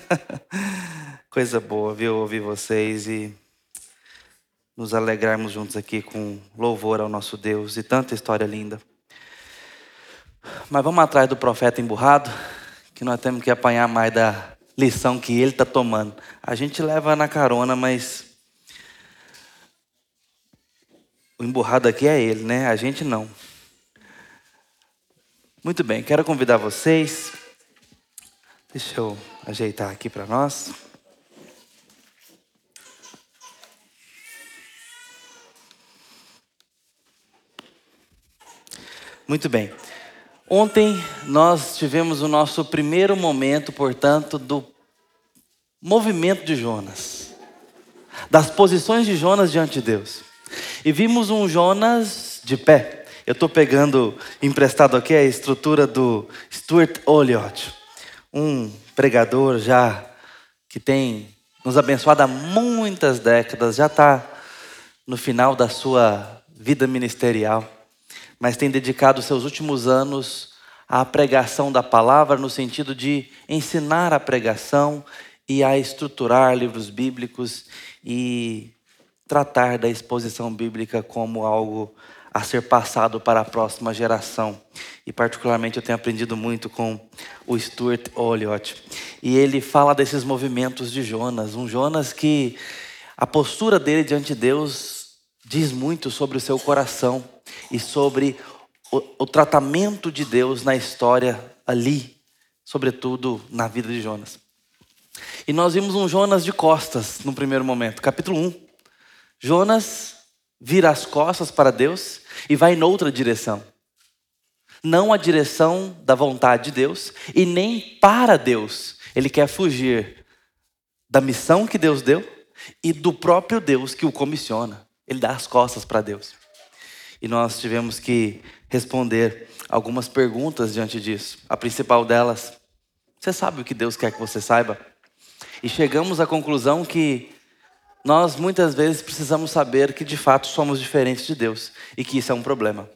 Coisa boa, viu? Ouvir vocês e nos alegrarmos juntos aqui com louvor ao nosso Deus e tanta história linda. Mas vamos atrás do profeta emburrado, que nós temos que apanhar mais da lição que ele está tomando. A gente leva na carona, mas o emburrado aqui é ele, né? A gente não. Muito bem, quero convidar vocês. Deixa eu ajeitar aqui para nós. Muito bem. Ontem nós tivemos o nosso primeiro momento, portanto, do movimento de Jonas, das posições de Jonas diante de Deus. E vimos um Jonas de pé. Eu estou pegando emprestado aqui a estrutura do Stuart Olliott, um pregador já que tem nos abençoado há muitas décadas, já está no final da sua vida ministerial, mas tem dedicado seus últimos anos à pregação da palavra, no sentido de ensinar a pregação e a estruturar livros bíblicos e tratar da exposição bíblica como algo a ser passado para a próxima geração. E particularmente eu tenho aprendido muito com o Stuart Olliott. E ele fala desses movimentos de Jonas, um Jonas que a postura dele diante de Deus diz muito sobre o seu coração e sobre o, o tratamento de Deus na história ali, sobretudo na vida de Jonas. E nós vimos um Jonas de costas no primeiro momento, capítulo 1. Jonas vira as costas para Deus e vai noutra direção. Não a direção da vontade de Deus e nem para Deus. Ele quer fugir da missão que Deus deu e do próprio Deus que o comissiona. Ele dá as costas para Deus. E nós tivemos que responder algumas perguntas diante disso. A principal delas: você sabe o que Deus quer que você saiba? E chegamos à conclusão que nós muitas vezes precisamos saber que de fato somos diferentes de Deus e que isso é um problema.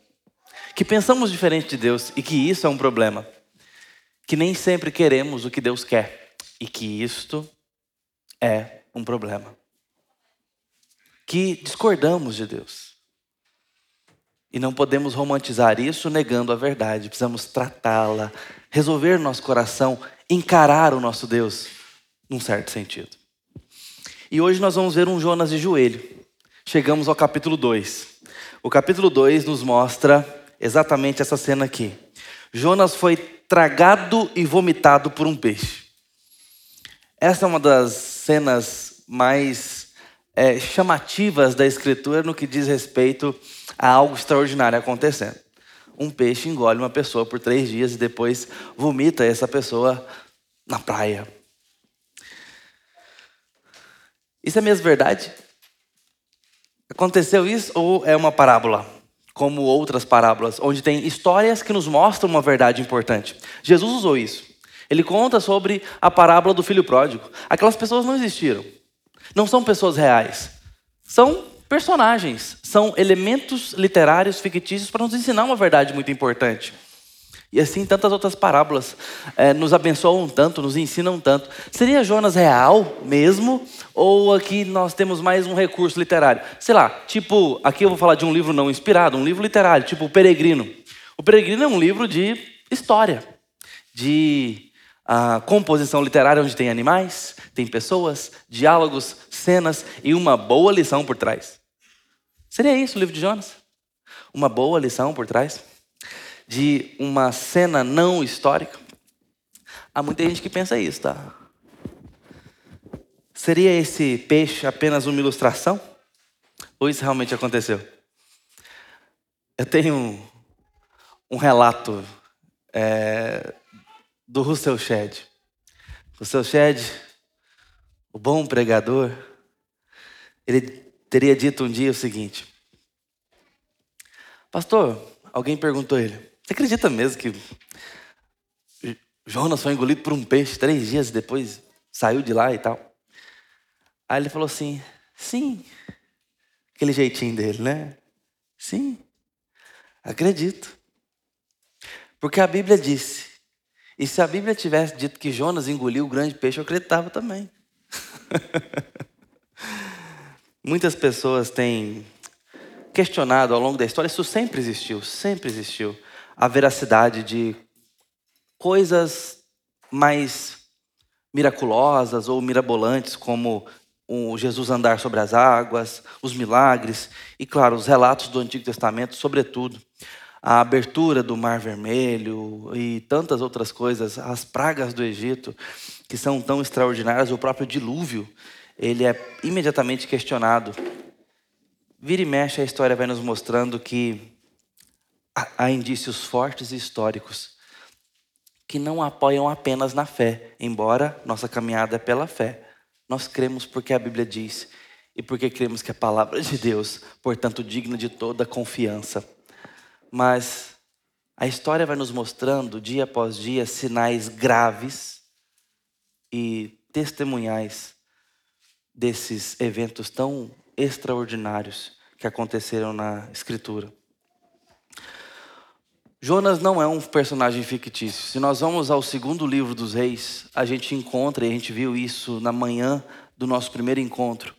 Que pensamos diferente de Deus e que isso é um problema. Que nem sempre queremos o que Deus quer e que isto é um problema. Que discordamos de Deus. E não podemos romantizar isso negando a verdade. Precisamos tratá-la, resolver nosso coração, encarar o nosso Deus num certo sentido. E hoje nós vamos ver um Jonas de joelho. Chegamos ao capítulo 2. O capítulo 2 nos mostra exatamente essa cena aqui. Jonas foi tragado e vomitado por um peixe. Essa é uma das cenas mais é, chamativas da Escritura no que diz respeito a algo extraordinário acontecendo. Um peixe engole uma pessoa por três dias e depois vomita essa pessoa na praia. Isso é mesmo verdade? Aconteceu isso ou é uma parábola? Como outras parábolas, onde tem histórias que nos mostram uma verdade importante. Jesus usou isso. Ele conta sobre a parábola do filho pródigo. Aquelas pessoas não existiram. Não são pessoas reais. São personagens. São elementos literários fictícios para nos ensinar uma verdade muito importante. E assim tantas outras parábolas é, nos abençoam tanto, nos ensinam tanto. Seria Jonas real mesmo? Ou aqui nós temos mais um recurso literário? Sei lá, tipo, aqui eu vou falar de um livro não inspirado, um livro literário, tipo O Peregrino. O Peregrino é um livro de história, de uh, composição literária, onde tem animais, tem pessoas, diálogos, cenas e uma boa lição por trás. Seria isso o livro de Jonas? Uma boa lição por trás? De uma cena não histórica? Há muita gente que pensa isso, tá? Seria esse peixe apenas uma ilustração? Ou isso realmente aconteceu? Eu tenho um, relato é, do Russell Shedd. Russell Shedd, o bom pregador, ele teria dito um dia o seguinte: Pastor, alguém perguntou ele: você acredita mesmo que Jonas foi engolido por um peixe três dias depois saiu de lá e tal? Aí ele falou assim: sim. Aquele jeitinho dele, né? Sim. Acredito. Porque a Bíblia disse: E se a Bíblia tivesse dito que Jonas engoliu o grande peixe, eu acreditava também. Muitas pessoas têm questionado ao longo da história, isso sempre existiu, sempre existiu, a veracidade de coisas mais miraculosas ou mirabolantes, como o Jesus andar sobre as águas, os milagres e, claro, os relatos do Antigo Testamento, sobretudo a abertura do Mar Vermelho e tantas outras coisas, as pragas do Egito, que são tão extraordinárias, o próprio dilúvio, ele é imediatamente questionado. Vira e mexe, a história vai nos mostrando que há indícios fortes e históricos que não apoiam apenas na fé, embora nossa caminhada é pela fé. Nós cremos porque a Bíblia diz e porque cremos que a palavra de Deus, portanto, digna de toda confiança. Mas a história vai nos mostrando, dia após dia, sinais graves e testemunhais desses eventos tão extraordinários que aconteceram na Escritura. Jonas não é um personagem fictício. Se nós vamos ao segundo livro dos reis, a gente encontra, e a gente viu isso na manhã do nosso primeiro encontro,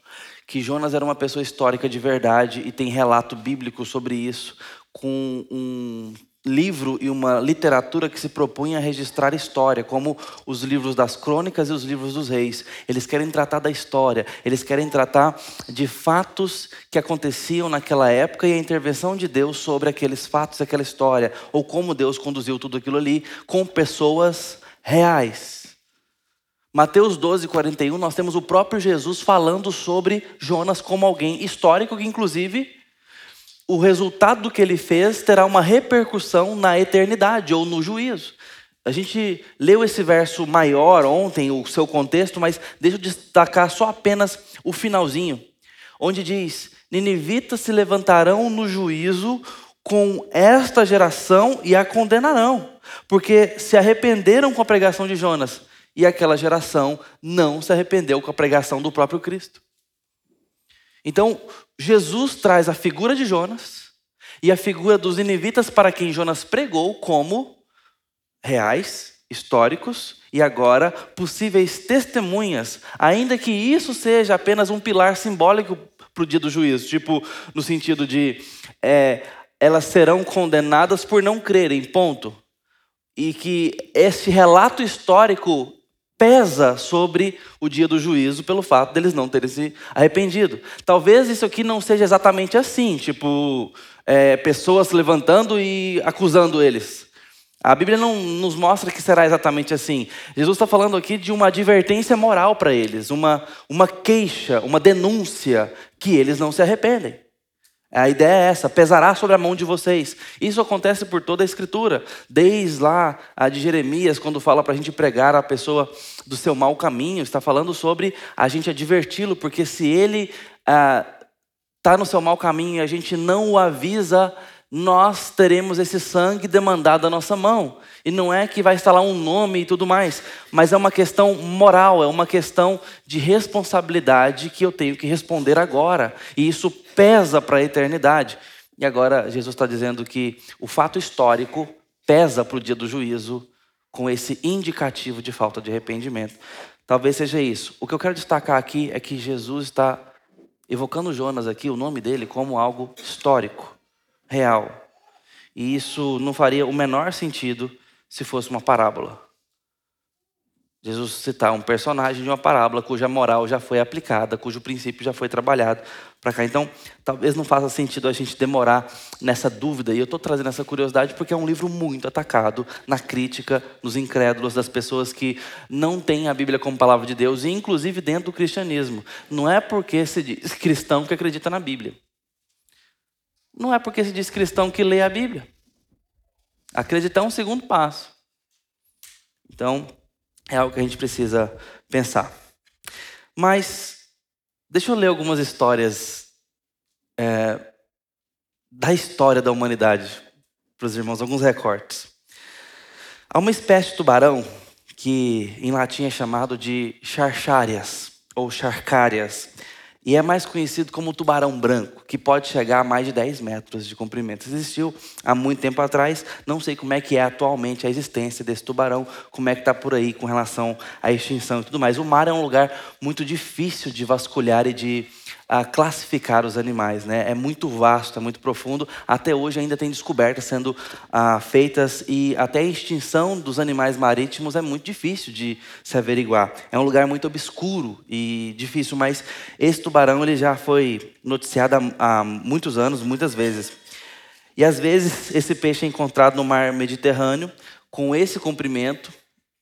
que Jonas era uma pessoa histórica de verdade e tem relato bíblico sobre isso, com um livro e uma literatura que se propunha a registrar história, como os livros das crônicas e os livros dos reis. Eles querem tratar da história, eles querem tratar de fatos que aconteciam naquela época e a intervenção de Deus sobre aqueles fatos, aquela história, ou como Deus conduziu tudo aquilo ali com pessoas reais. Mateus 12, 41, nós temos o próprio Jesus falando sobre Jonas como alguém histórico que, inclusive, o resultado do que ele fez terá uma repercussão na eternidade ou no juízo. A gente leu esse verso maior ontem, o seu contexto, mas deixa eu destacar só apenas o finalzinho, onde diz: Ninivitas se levantarão no juízo com esta geração e a condenarão, porque se arrependeram com a pregação de Jonas, e aquela geração não se arrependeu com a pregação do próprio Cristo. Então, Jesus traz a figura de Jonas e a figura dos ninivitas para quem Jonas pregou como reais, históricos e agora possíveis testemunhas, ainda que isso seja apenas um pilar simbólico para o dia do juízo, tipo no sentido de é, elas serão condenadas por não crerem, ponto. E que esse relato histórico pesa sobre o dia do juízo pelo fato deles não terem se arrependido. Talvez isso aqui não seja exatamente assim, tipo, é, pessoas se levantando e acusando eles. A Bíblia não nos mostra que será exatamente assim. Jesus está falando aqui de uma advertência moral para eles, uma, uma queixa, uma denúncia que eles não se arrependem. A ideia é essa: pesará sobre a mão de vocês. Isso acontece por toda a Escritura, desde lá a de Jeremias, quando fala para a gente pregar a pessoa do seu mau caminho, está falando sobre a gente adverti-lo, porque se ele está ah, no seu mau caminho e a gente não o avisa, nós teremos esse sangue demandado da nossa mão. E não é que vai estar lá um nome e tudo mais, mas é uma questão moral, é uma questão de responsabilidade que eu tenho que responder agora. E isso pesa para a eternidade. E agora Jesus está dizendo que o fato histórico pesa para o dia do juízo com esse indicativo de falta de arrependimento. Talvez seja isso. O que eu quero destacar aqui é que Jesus está evocando Jonas aqui, o nome dele, como algo histórico real. E isso não faria o menor sentido se fosse uma parábola. Jesus citar um personagem de uma parábola cuja moral já foi aplicada, cujo princípio já foi trabalhado para cá. Então, talvez não faça sentido a gente demorar nessa dúvida. E eu estou trazendo essa curiosidade porque é um livro muito atacado na crítica, nos incrédulos, das pessoas que não têm a Bíblia como palavra de Deus, e inclusive dentro do cristianismo. Não é porque se diz cristão que acredita na Bíblia. Não é porque se diz cristão que lê a Bíblia. Acreditar é um segundo passo. Então, é algo que a gente precisa pensar. Mas, deixa eu ler algumas histórias é, da história da humanidade para os irmãos, alguns recortes. Há uma espécie de tubarão que em latim é chamado de charcharias ou charcárias. E é mais conhecido como tubarão branco, que pode chegar a mais de 10 metros de comprimento. Existiu há muito tempo atrás, não sei como é que é atualmente a existência desse tubarão, como é que está por aí com relação à extinção e tudo mais. O mar é um lugar muito difícil de vasculhar e de a classificar os animais. Né? É muito vasto, é muito profundo. Até hoje ainda tem descobertas sendo ah, feitas e até a extinção dos animais marítimos é muito difícil de se averiguar. É um lugar muito obscuro e difícil, mas esse tubarão ele já foi noticiado há, há muitos anos, muitas vezes. E às vezes esse peixe é encontrado no mar Mediterrâneo com esse comprimento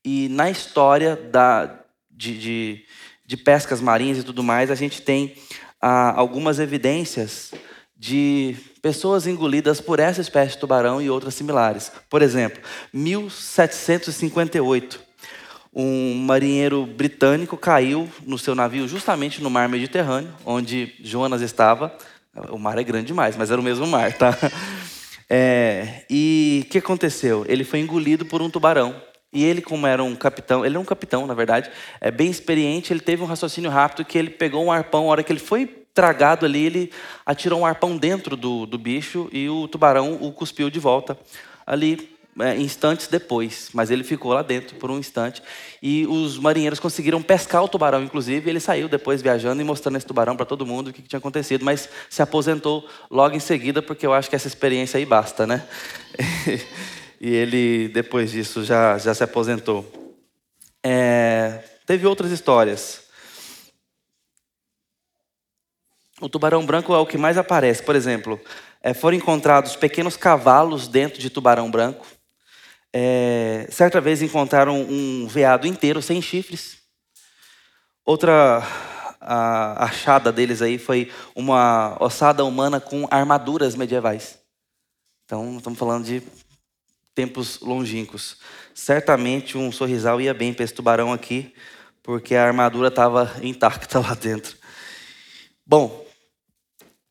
e na história da, de, de, de pescas marinhas e tudo mais, a gente tem há algumas evidências de pessoas engolidas por essa espécie de tubarão e outras similares. Por exemplo, 1758, um marinheiro britânico caiu no seu navio justamente no mar Mediterrâneo, onde Jonas estava. O mar é grande demais, mas era o mesmo mar, tá? É, e o que aconteceu? Ele foi engolido por um tubarão. E ele, como era um capitão, ele é um capitão, na verdade, é bem experiente, ele teve um raciocínio rápido que ele pegou um arpão, a hora que ele foi tragado ali, ele atirou um arpão dentro do, do bicho e o tubarão o cuspiu de volta ali é, instantes depois, mas ele ficou lá dentro por um instante. E os marinheiros conseguiram pescar o tubarão, inclusive. Ele saiu depois viajando e mostrando esse tubarão para todo mundo o que, que tinha acontecido, mas se aposentou logo em seguida, porque eu acho que essa experiência aí basta, né? e ele, depois disso, já, já se aposentou. É, teve outras histórias. O tubarão branco é o que mais aparece. Por exemplo, é, foram encontrados pequenos cavalos dentro de tubarão branco. É, certa vez encontraram um veado inteiro sem chifres. Outra a achada deles aí foi uma ossada humana com armaduras medievais. Então, estamos falando de tempos longínquos. Certamente um sorrisal ia bem para esse tubarão aqui, porque a armadura estava intacta lá dentro. Bom,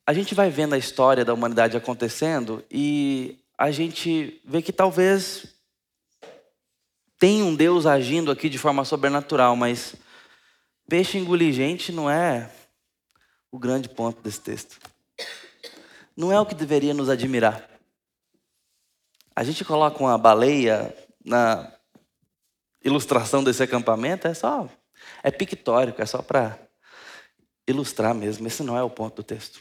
a gente vai vendo a história da humanidade acontecendo e a gente vê que talvez tem um Deus agindo aqui de forma sobrenatural, mas peixe engolir gente não é o grande ponto desse texto. Não é o que deveria nos admirar. A gente coloca uma baleia na ilustração desse acampamento, é só é pictórico, é só para ilustrar mesmo. Esse não é o ponto do texto.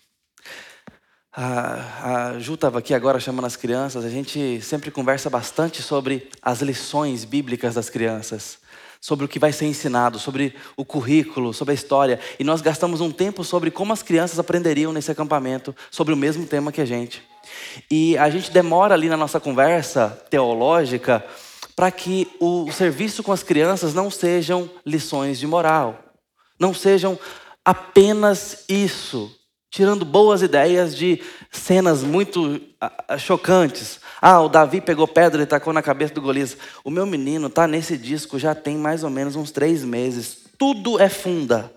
A, a Ju estava aqui agora chamando as crianças. A gente sempre conversa bastante sobre as lições bíblicas das crianças, sobre o que vai ser ensinado, sobre o currículo, sobre a história. E nós gastamos um tempo sobre como as crianças aprenderiam nesse acampamento, sobre o mesmo tema que a gente. E a gente demora ali na nossa conversa teológica para que o serviço com as crianças não sejam lições de moral, não sejam apenas isso, tirando boas ideias de cenas muito chocantes. Ah, o Davi pegou pedra e tacou na cabeça do Golias. O meu menino está nesse disco já tem mais ou menos uns três meses. Tudo é funda.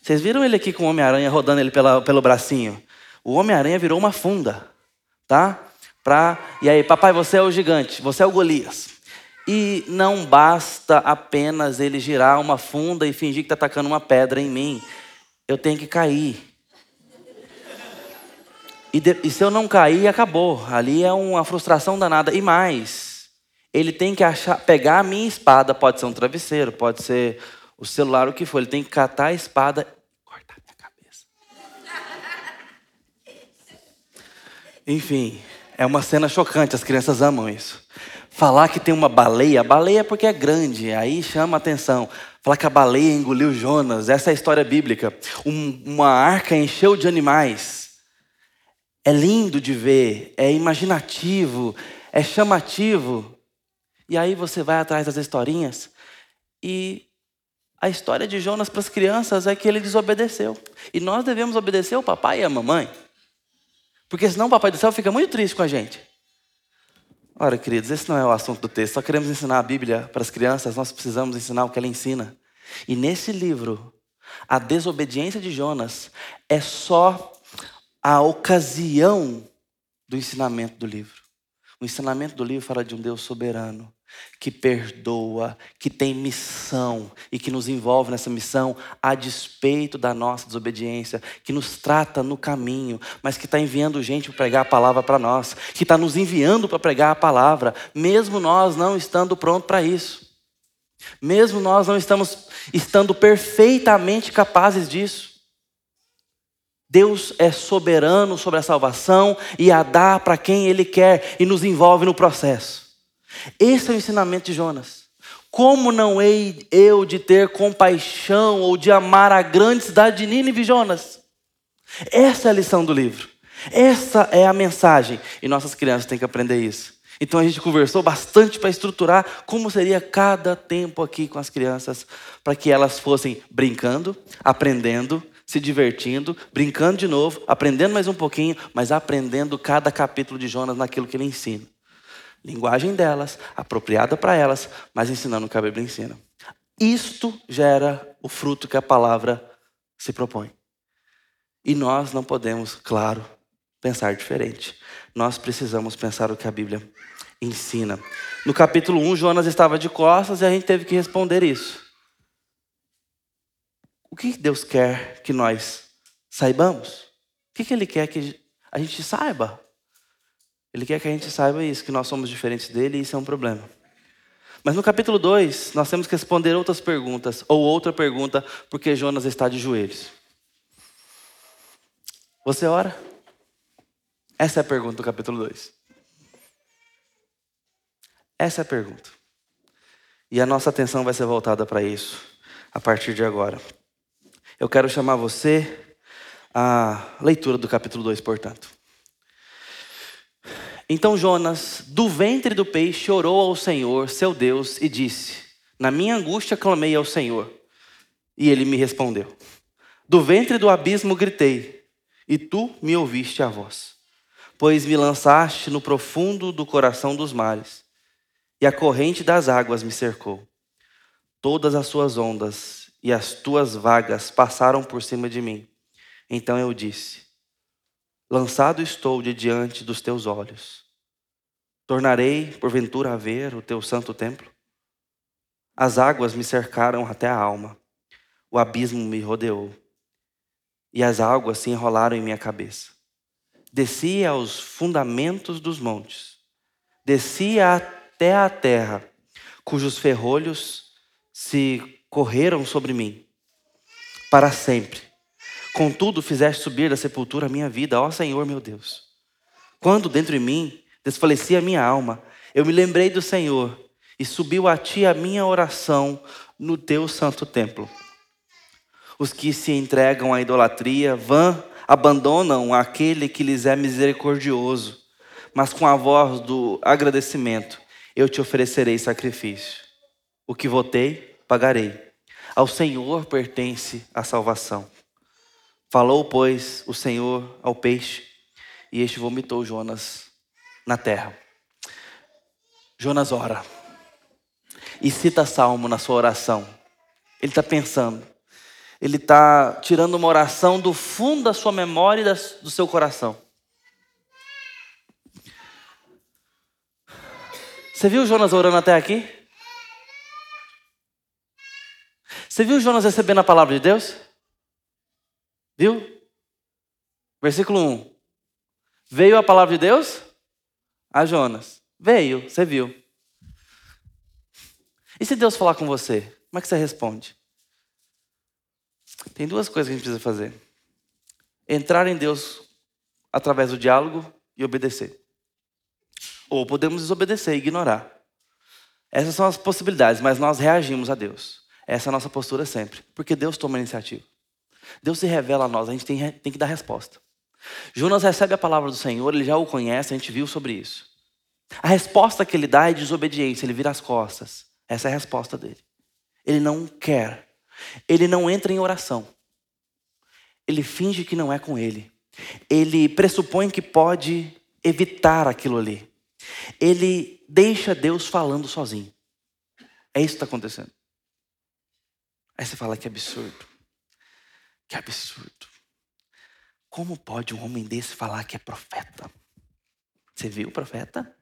Vocês viram ele aqui com o Homem-Aranha rodando ele pela, pelo bracinho? O Homem-Aranha virou uma funda tá? Pra, e aí, papai, você é o gigante, você é o Golias. E não basta apenas ele girar uma funda e fingir que está atacando uma pedra em mim. Eu tenho que cair. E, de, e se eu não cair, acabou. Ali é uma frustração danada. E mais, ele tem que achar, pegar a minha espada, pode ser um travesseiro, pode ser o celular, o que for. Ele tem que catar a espada Enfim, é uma cena chocante, as crianças amam isso. Falar que tem uma baleia, baleia é porque é grande, aí chama atenção. Falar que a baleia engoliu Jonas, essa é a história bíblica. Um, uma arca encheu de animais. É lindo de ver, é imaginativo, é chamativo. E aí você vai atrás das historinhas e a história de Jonas para as crianças é que ele desobedeceu. E nós devemos obedecer o papai e a mamãe. Porque senão o Papai do Céu fica muito triste com a gente. Ora, queridos, esse não é o assunto do texto. Só queremos ensinar a Bíblia para as crianças, nós precisamos ensinar o que ela ensina. E nesse livro, a desobediência de Jonas é só a ocasião do ensinamento do livro. O ensinamento do livro fala de um Deus soberano, que perdoa, que tem missão e que nos envolve nessa missão a despeito da nossa desobediência, que nos trata no caminho, mas que está enviando gente para pregar a palavra para nós, que está nos enviando para pregar a palavra, mesmo nós não estando prontos para isso, mesmo nós não estamos estando perfeitamente capazes disso. Deus é soberano sobre a salvação e a dá para quem Ele quer e nos envolve no processo. Esse é o ensinamento de Jonas. Como não hei eu de ter compaixão ou de amar a grande cidade de Nínive, Jonas? Essa é a lição do livro. Essa é a mensagem. E nossas crianças têm que aprender isso. Então a gente conversou bastante para estruturar como seria cada tempo aqui com as crianças, para que elas fossem brincando, aprendendo, se divertindo, brincando de novo, aprendendo mais um pouquinho, mas aprendendo cada capítulo de Jonas naquilo que ele ensina linguagem delas, apropriada para elas, mas ensinando o que a Bíblia ensina. Isto gera o fruto que a palavra se propõe. E nós não podemos, claro, pensar diferente. Nós precisamos pensar o que a Bíblia ensina. No capítulo 1, Jonas estava de costas e a gente teve que responder isso. O que Deus quer que nós saibamos? O que Ele quer que a gente saiba? Ele quer que a gente saiba isso, que nós somos diferentes dele e isso é um problema. Mas no capítulo 2, nós temos que responder outras perguntas, ou outra pergunta, porque Jonas está de joelhos. Você ora? Essa é a pergunta do capítulo 2. Essa é a pergunta. E a nossa atenção vai ser voltada para isso a partir de agora. Eu quero chamar você à leitura do capítulo 2, portanto. Então Jonas, do ventre do peixe, orou ao Senhor, seu Deus, e disse: Na minha angústia clamei ao Senhor, e ele me respondeu. Do ventre do abismo gritei, e tu me ouviste a voz. Pois me lançaste no profundo do coração dos mares, e a corrente das águas me cercou. Todas as suas ondas e as tuas vagas passaram por cima de mim. Então eu disse: Lançado estou de diante dos teus olhos. Tornarei, porventura, a ver o teu santo templo? As águas me cercaram até a alma, o abismo me rodeou, e as águas se enrolaram em minha cabeça. Desci aos fundamentos dos montes, desci até a terra, cujos ferrolhos se correram sobre mim, para sempre Contudo, fizeste subir da sepultura a minha vida, ó Senhor meu Deus. Quando dentro de mim desfalecia a minha alma, eu me lembrei do Senhor e subiu a ti a minha oração no teu santo templo. Os que se entregam à idolatria vã abandonam aquele que lhes é misericordioso, mas com a voz do agradecimento eu te oferecerei sacrifício. O que votei, pagarei. Ao Senhor pertence a salvação. Falou, pois, o Senhor ao peixe, e este vomitou Jonas na terra. Jonas ora e cita salmo na sua oração. Ele está pensando, ele está tirando uma oração do fundo da sua memória e do seu coração. Você viu Jonas orando até aqui? Você viu Jonas recebendo a palavra de Deus? Viu? Versículo 1. Veio a palavra de Deus a Jonas. Veio, você viu. E se Deus falar com você, como é que você responde? Tem duas coisas que a gente precisa fazer: entrar em Deus através do diálogo e obedecer. Ou podemos desobedecer e ignorar. Essas são as possibilidades, mas nós reagimos a Deus. Essa é a nossa postura sempre, porque Deus toma a iniciativa. Deus se revela a nós, a gente tem, tem que dar resposta. Jonas recebe a palavra do Senhor, ele já o conhece, a gente viu sobre isso. A resposta que ele dá é desobediência, ele vira as costas. Essa é a resposta dele. Ele não quer. Ele não entra em oração. Ele finge que não é com ele. Ele pressupõe que pode evitar aquilo ali. Ele deixa Deus falando sozinho. É isso que está acontecendo. Aí você fala que absurdo. Que absurdo. Como pode um homem desse falar que é profeta? Você viu o profeta?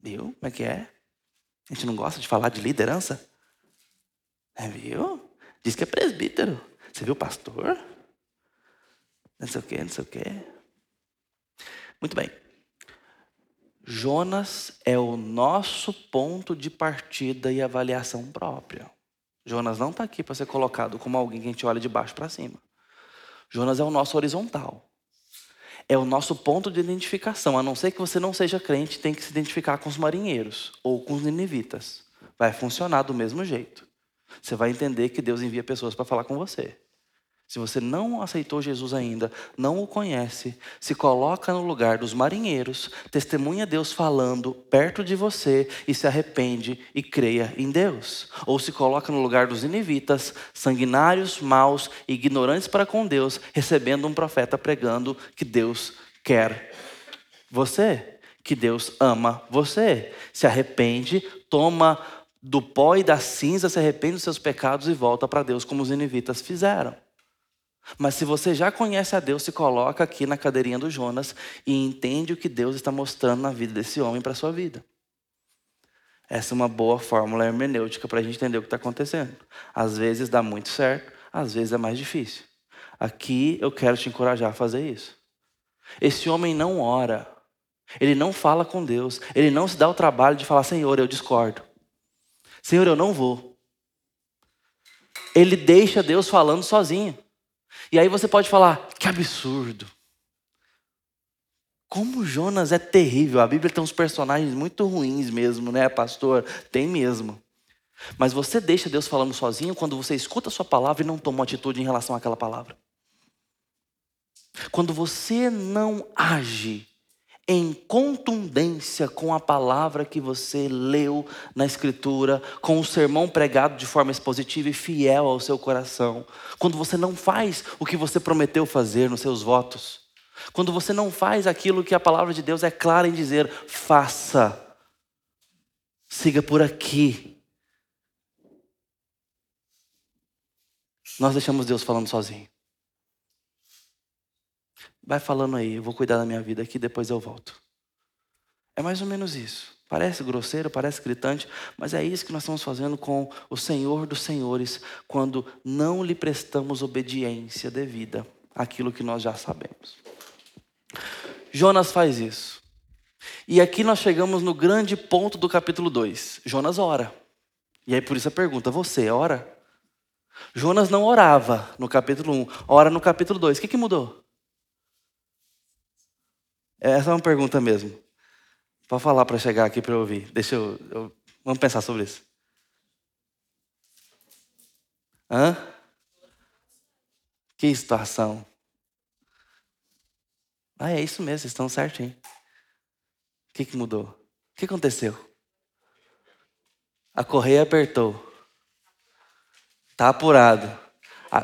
Viu? Como é que é? A gente não gosta de falar de liderança? É, viu? Diz que é presbítero. Você viu pastor? Não sei o quê, não sei o quê. Muito bem. Jonas é o nosso ponto de partida e avaliação própria. Jonas não está aqui para ser colocado como alguém que a gente olha de baixo para cima. Jonas é o nosso horizontal. É o nosso ponto de identificação. A não ser que você não seja crente, tem que se identificar com os marinheiros ou com os ninivitas. Vai funcionar do mesmo jeito. Você vai entender que Deus envia pessoas para falar com você. Se você não aceitou Jesus ainda, não o conhece, se coloca no lugar dos marinheiros, testemunha Deus falando perto de você e se arrepende e creia em Deus. Ou se coloca no lugar dos inivitas, sanguinários, maus, ignorantes para com Deus, recebendo um profeta pregando que Deus quer você, que Deus ama você. Se arrepende, toma do pó e da cinza, se arrepende dos seus pecados e volta para Deus como os inivitas fizeram. Mas se você já conhece a Deus, se coloca aqui na cadeirinha do Jonas e entende o que Deus está mostrando na vida desse homem para a sua vida. Essa é uma boa fórmula hermenêutica para a gente entender o que está acontecendo. Às vezes dá muito certo, às vezes é mais difícil. Aqui eu quero te encorajar a fazer isso. Esse homem não ora, ele não fala com Deus, ele não se dá o trabalho de falar: Senhor, eu discordo. Senhor, eu não vou. Ele deixa Deus falando sozinho. E aí você pode falar: que absurdo. Como Jonas é terrível. A Bíblia tem uns personagens muito ruins mesmo, né, pastor? Tem mesmo. Mas você deixa Deus falando sozinho quando você escuta a sua palavra e não toma uma atitude em relação àquela palavra. Quando você não age em contundência com a palavra que você leu na Escritura, com o sermão pregado de forma expositiva e fiel ao seu coração. Quando você não faz o que você prometeu fazer nos seus votos. Quando você não faz aquilo que a palavra de Deus é clara em dizer, faça. Siga por aqui. Nós deixamos Deus falando sozinho. Vai falando aí, eu vou cuidar da minha vida aqui, depois eu volto. É mais ou menos isso. Parece grosseiro, parece gritante, mas é isso que nós estamos fazendo com o Senhor dos Senhores, quando não lhe prestamos obediência devida àquilo que nós já sabemos. Jonas faz isso. E aqui nós chegamos no grande ponto do capítulo 2. Jonas ora. E aí por isso a pergunta: você ora? Jonas não orava no capítulo 1, ora no capítulo 2. O que, que mudou? Essa é uma pergunta mesmo. Pode falar para chegar aqui para ouvir. Deixa eu, eu, Vamos pensar sobre isso. Hã? Que situação. Ah, é isso mesmo, vocês estão certinho. O que, que mudou? O que aconteceu? A correia apertou. Tá apurado. A...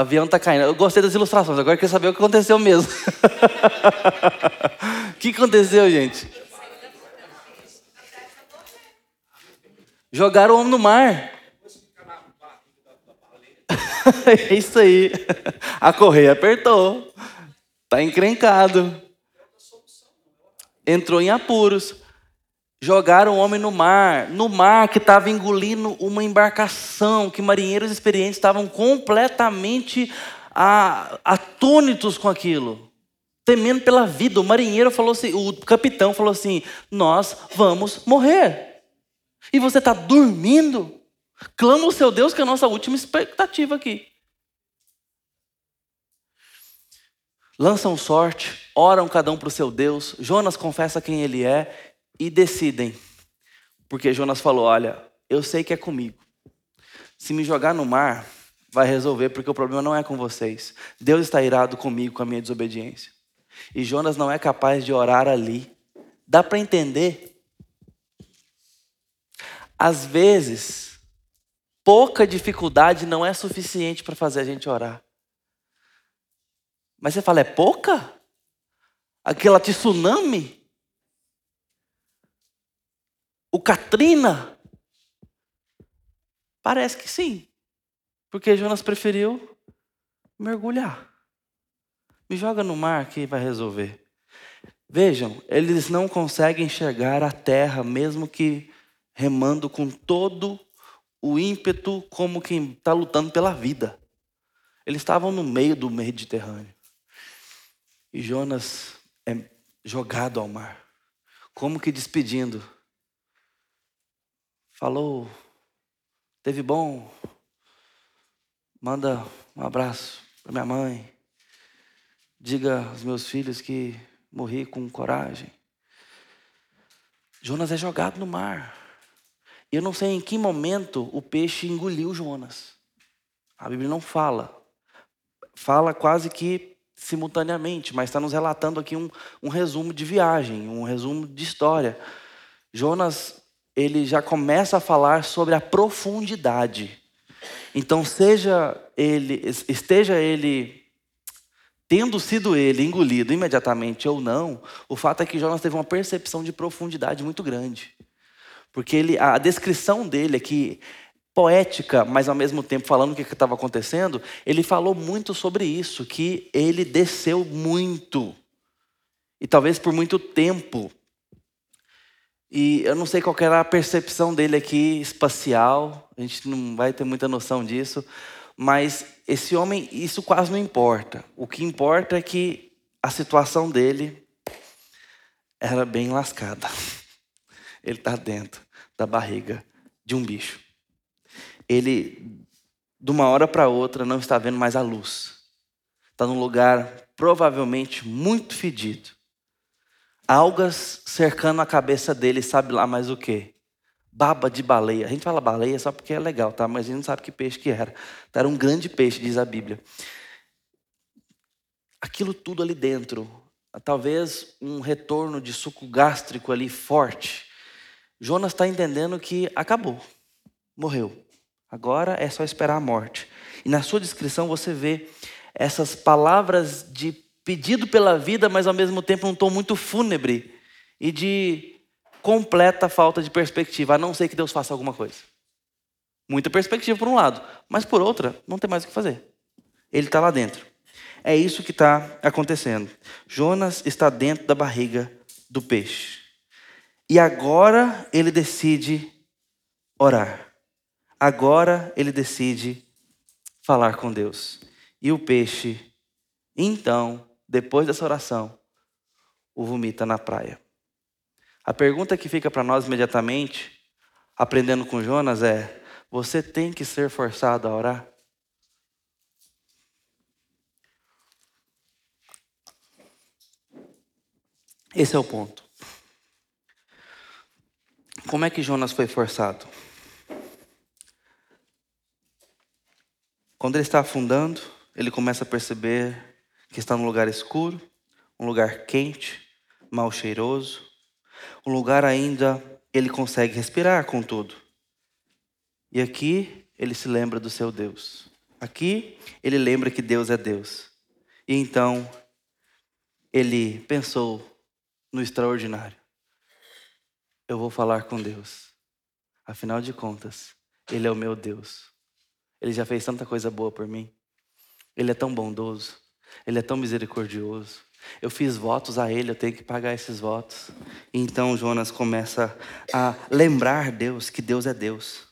Avião está caindo. Eu gostei das ilustrações, agora eu quero saber o que aconteceu mesmo. o que aconteceu, gente? Jogaram o homem no mar. é isso aí. A correia apertou. Está encrencado. Entrou em apuros. Jogaram o homem no mar, no mar que estava engolindo uma embarcação, que marinheiros experientes estavam completamente atônitos com aquilo, temendo pela vida. O marinheiro falou assim, o capitão falou assim: Nós vamos morrer. E você está dormindo? Clama o seu Deus, que é a nossa última expectativa aqui. Lançam sorte, oram cada um para o seu Deus. Jonas confessa quem ele é e decidem. Porque Jonas falou: Olha, eu sei que é comigo. Se me jogar no mar, vai resolver, porque o problema não é com vocês. Deus está irado comigo com a minha desobediência. E Jonas não é capaz de orar ali. Dá para entender? Às vezes, pouca dificuldade não é suficiente para fazer a gente orar. Mas você fala, é pouca? Aquela tsunami? O Katrina? Parece que sim. Porque Jonas preferiu mergulhar. Me joga no mar que vai resolver. Vejam, eles não conseguem enxergar a terra, mesmo que remando com todo o ímpeto, como quem está lutando pela vida. Eles estavam no meio do Mediterrâneo. E Jonas é jogado ao mar, como que despedindo. Falou, teve bom, manda um abraço para minha mãe, diga aos meus filhos que morri com coragem. Jonas é jogado no mar. Eu não sei em que momento o peixe engoliu Jonas. A Bíblia não fala. Fala quase que simultaneamente, mas está nos relatando aqui um, um resumo de viagem, um resumo de história. Jonas, ele já começa a falar sobre a profundidade. Então, seja ele, esteja ele tendo sido ele engolido imediatamente ou não, o fato é que Jonas teve uma percepção de profundidade muito grande. Porque ele, a descrição dele aqui, poética, mas ao mesmo tempo falando o que estava acontecendo, ele falou muito sobre isso, que ele desceu muito. E talvez por muito tempo. E eu não sei qual era a percepção dele aqui espacial, a gente não vai ter muita noção disso, mas esse homem, isso quase não importa. O que importa é que a situação dele era bem lascada. Ele está dentro da barriga de um bicho. Ele, de uma hora para outra, não está vendo mais a luz. Está num lugar provavelmente muito fedido. Algas cercando a cabeça dele, sabe lá mais o que? Baba de baleia. A gente fala baleia só porque é legal, tá? Mas a gente não sabe que peixe que era. Era um grande peixe, diz a Bíblia. Aquilo tudo ali dentro, talvez um retorno de suco gástrico ali forte. Jonas está entendendo que acabou, morreu. Agora é só esperar a morte. E na sua descrição você vê essas palavras de pedido pela vida, mas ao mesmo tempo um tom muito fúnebre e de completa falta de perspectiva, a não ser que Deus faça alguma coisa. Muita perspectiva por um lado, mas por outra, não tem mais o que fazer. Ele está lá dentro. É isso que está acontecendo. Jonas está dentro da barriga do peixe. E agora ele decide orar. Agora ele decide falar com Deus. E o peixe, então, depois dessa oração, o vomita na praia. A pergunta que fica para nós imediatamente, aprendendo com Jonas, é: você tem que ser forçado a orar? Esse é o ponto. Como é que Jonas foi forçado? Quando ele está afundando, ele começa a perceber que está num lugar escuro, um lugar quente, mal cheiroso, um lugar ainda ele consegue respirar, contudo. E aqui ele se lembra do seu Deus. Aqui ele lembra que Deus é Deus. E então ele pensou no extraordinário eu vou falar com Deus. Afinal de contas, Ele é o meu Deus. Ele já fez tanta coisa boa por mim. Ele é tão bondoso. Ele é tão misericordioso. Eu fiz votos a Ele, eu tenho que pagar esses votos. Então Jonas começa a lembrar Deus que Deus é Deus.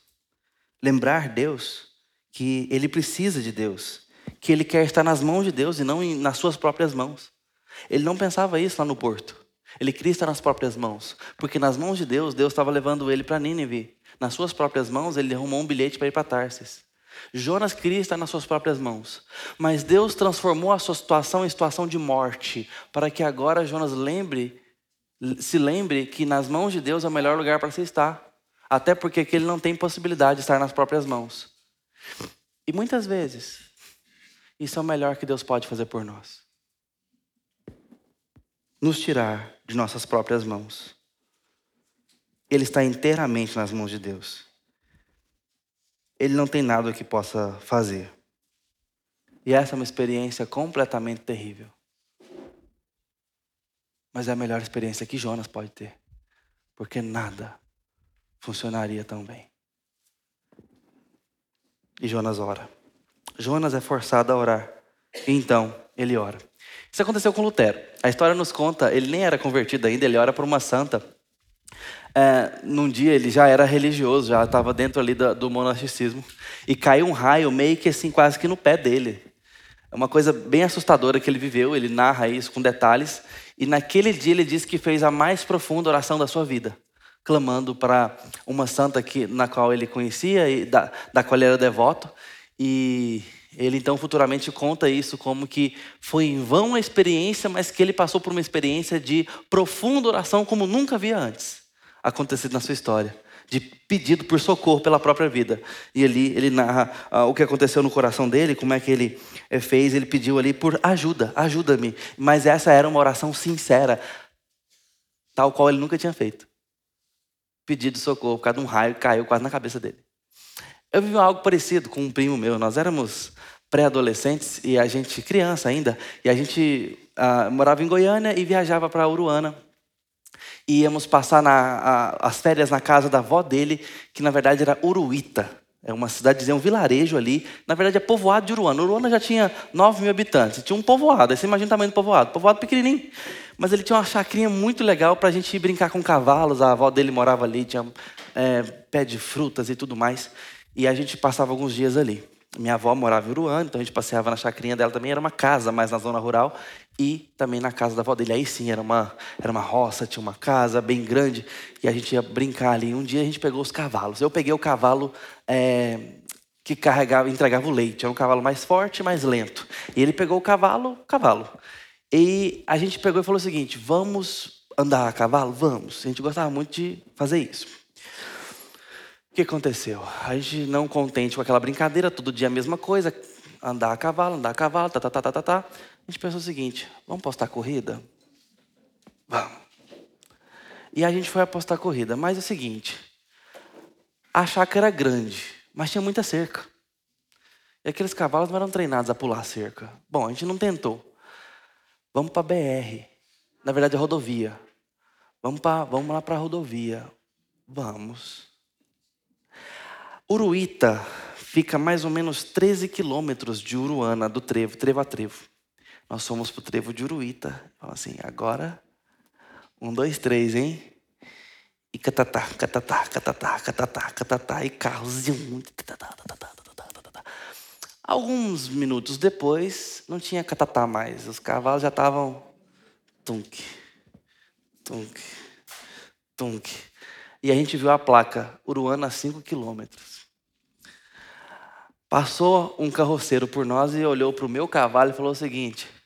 Lembrar Deus que Ele precisa de Deus. Que Ele quer estar nas mãos de Deus e não nas suas próprias mãos. Ele não pensava isso lá no porto. Ele queria estar nas próprias mãos, porque nas mãos de Deus, Deus estava levando ele para Nínive. Nas suas próprias mãos, ele arrumou um bilhete para ir para Tarsis. Jonas queria estar nas suas próprias mãos, mas Deus transformou a sua situação em situação de morte, para que agora Jonas lembre, se lembre que nas mãos de Deus é o melhor lugar para se estar, até porque ele não tem possibilidade de estar nas próprias mãos. E muitas vezes, isso é o melhor que Deus pode fazer por nós nos tirar de nossas próprias mãos. Ele está inteiramente nas mãos de Deus. Ele não tem nada que possa fazer. E essa é uma experiência completamente terrível. Mas é a melhor experiência que Jonas pode ter. Porque nada funcionaria tão bem. E Jonas ora. Jonas é forçado a orar. E então ele ora. Isso aconteceu com Lutero. A história nos conta, ele nem era convertido ainda, ele ora por uma santa. É, num dia ele já era religioso, já estava dentro ali do, do monasticismo, e caiu um raio meio que assim, quase que no pé dele. É uma coisa bem assustadora que ele viveu, ele narra isso com detalhes, e naquele dia ele disse que fez a mais profunda oração da sua vida, clamando para uma santa que, na qual ele conhecia e da, da qual ele era devoto, e ele então futuramente conta isso como que foi em vão a experiência, mas que ele passou por uma experiência de profunda oração como nunca havia antes acontecido na sua história. De pedido por socorro pela própria vida. E ali ele narra ah, o que aconteceu no coração dele, como é que ele eh, fez. Ele pediu ali por ajuda, ajuda-me. Mas essa era uma oração sincera, tal qual ele nunca tinha feito. Pedido socorro por causa de um raio que caiu quase na cabeça dele. Eu vivi algo parecido com um primo meu. Nós éramos pré-adolescentes e a gente, criança ainda, e a gente ah, morava em Goiânia e viajava para Uruana. E íamos passar na, a, as férias na casa da avó dele, que na verdade era Uruíta. É uma cidadezinha, um vilarejo ali. Na verdade é povoado de Uruana. Uruana já tinha 9 mil habitantes. Tinha um povoado. Aí você imagina o tamanho do povoado. Povoado pequenininho. Mas ele tinha uma chacrinha muito legal para a gente ir brincar com cavalos. A avó dele morava ali, tinha é, pé de frutas e tudo mais. E a gente passava alguns dias ali. Minha avó morava em Uruana, então a gente passeava na chacrinha dela também. Era uma casa mais na zona rural e também na casa da avó dele. Aí sim, era uma, era uma roça, tinha uma casa bem grande e a gente ia brincar ali. Um dia a gente pegou os cavalos. Eu peguei o cavalo é, que carregava, entregava o leite. Era um cavalo mais forte, mais lento. E ele pegou o cavalo, cavalo. E a gente pegou e falou o seguinte: vamos andar a cavalo? Vamos. A gente gostava muito de fazer isso. O que aconteceu? A gente não contente com aquela brincadeira, todo dia a mesma coisa, andar a cavalo, andar a cavalo, tá, tá, tá, tá, tá, tá. A gente pensou o seguinte: vamos apostar corrida? Vamos. E a gente foi apostar corrida. Mas é o seguinte: a chácara era grande, mas tinha muita cerca. E aqueles cavalos não eram treinados a pular cerca. Bom, a gente não tentou. Vamos para a BR. Na verdade, é rodovia. Vamos, pra, vamos lá para a rodovia. Vamos. Uruíta fica mais ou menos 13 quilômetros de Uruana, do trevo, trevo a trevo. Nós fomos para o trevo de Uruíta. Fala assim, agora, um, dois, três, hein? E catatá, catatá, catatá, catatá, catatá, e carros. Alguns minutos depois, não tinha catatá mais. Os cavalos já estavam tunk, tunk, tunk. E a gente viu a placa, Uruana a 5 quilômetros. Passou um carroceiro por nós e olhou para o meu cavalo e falou o seguinte: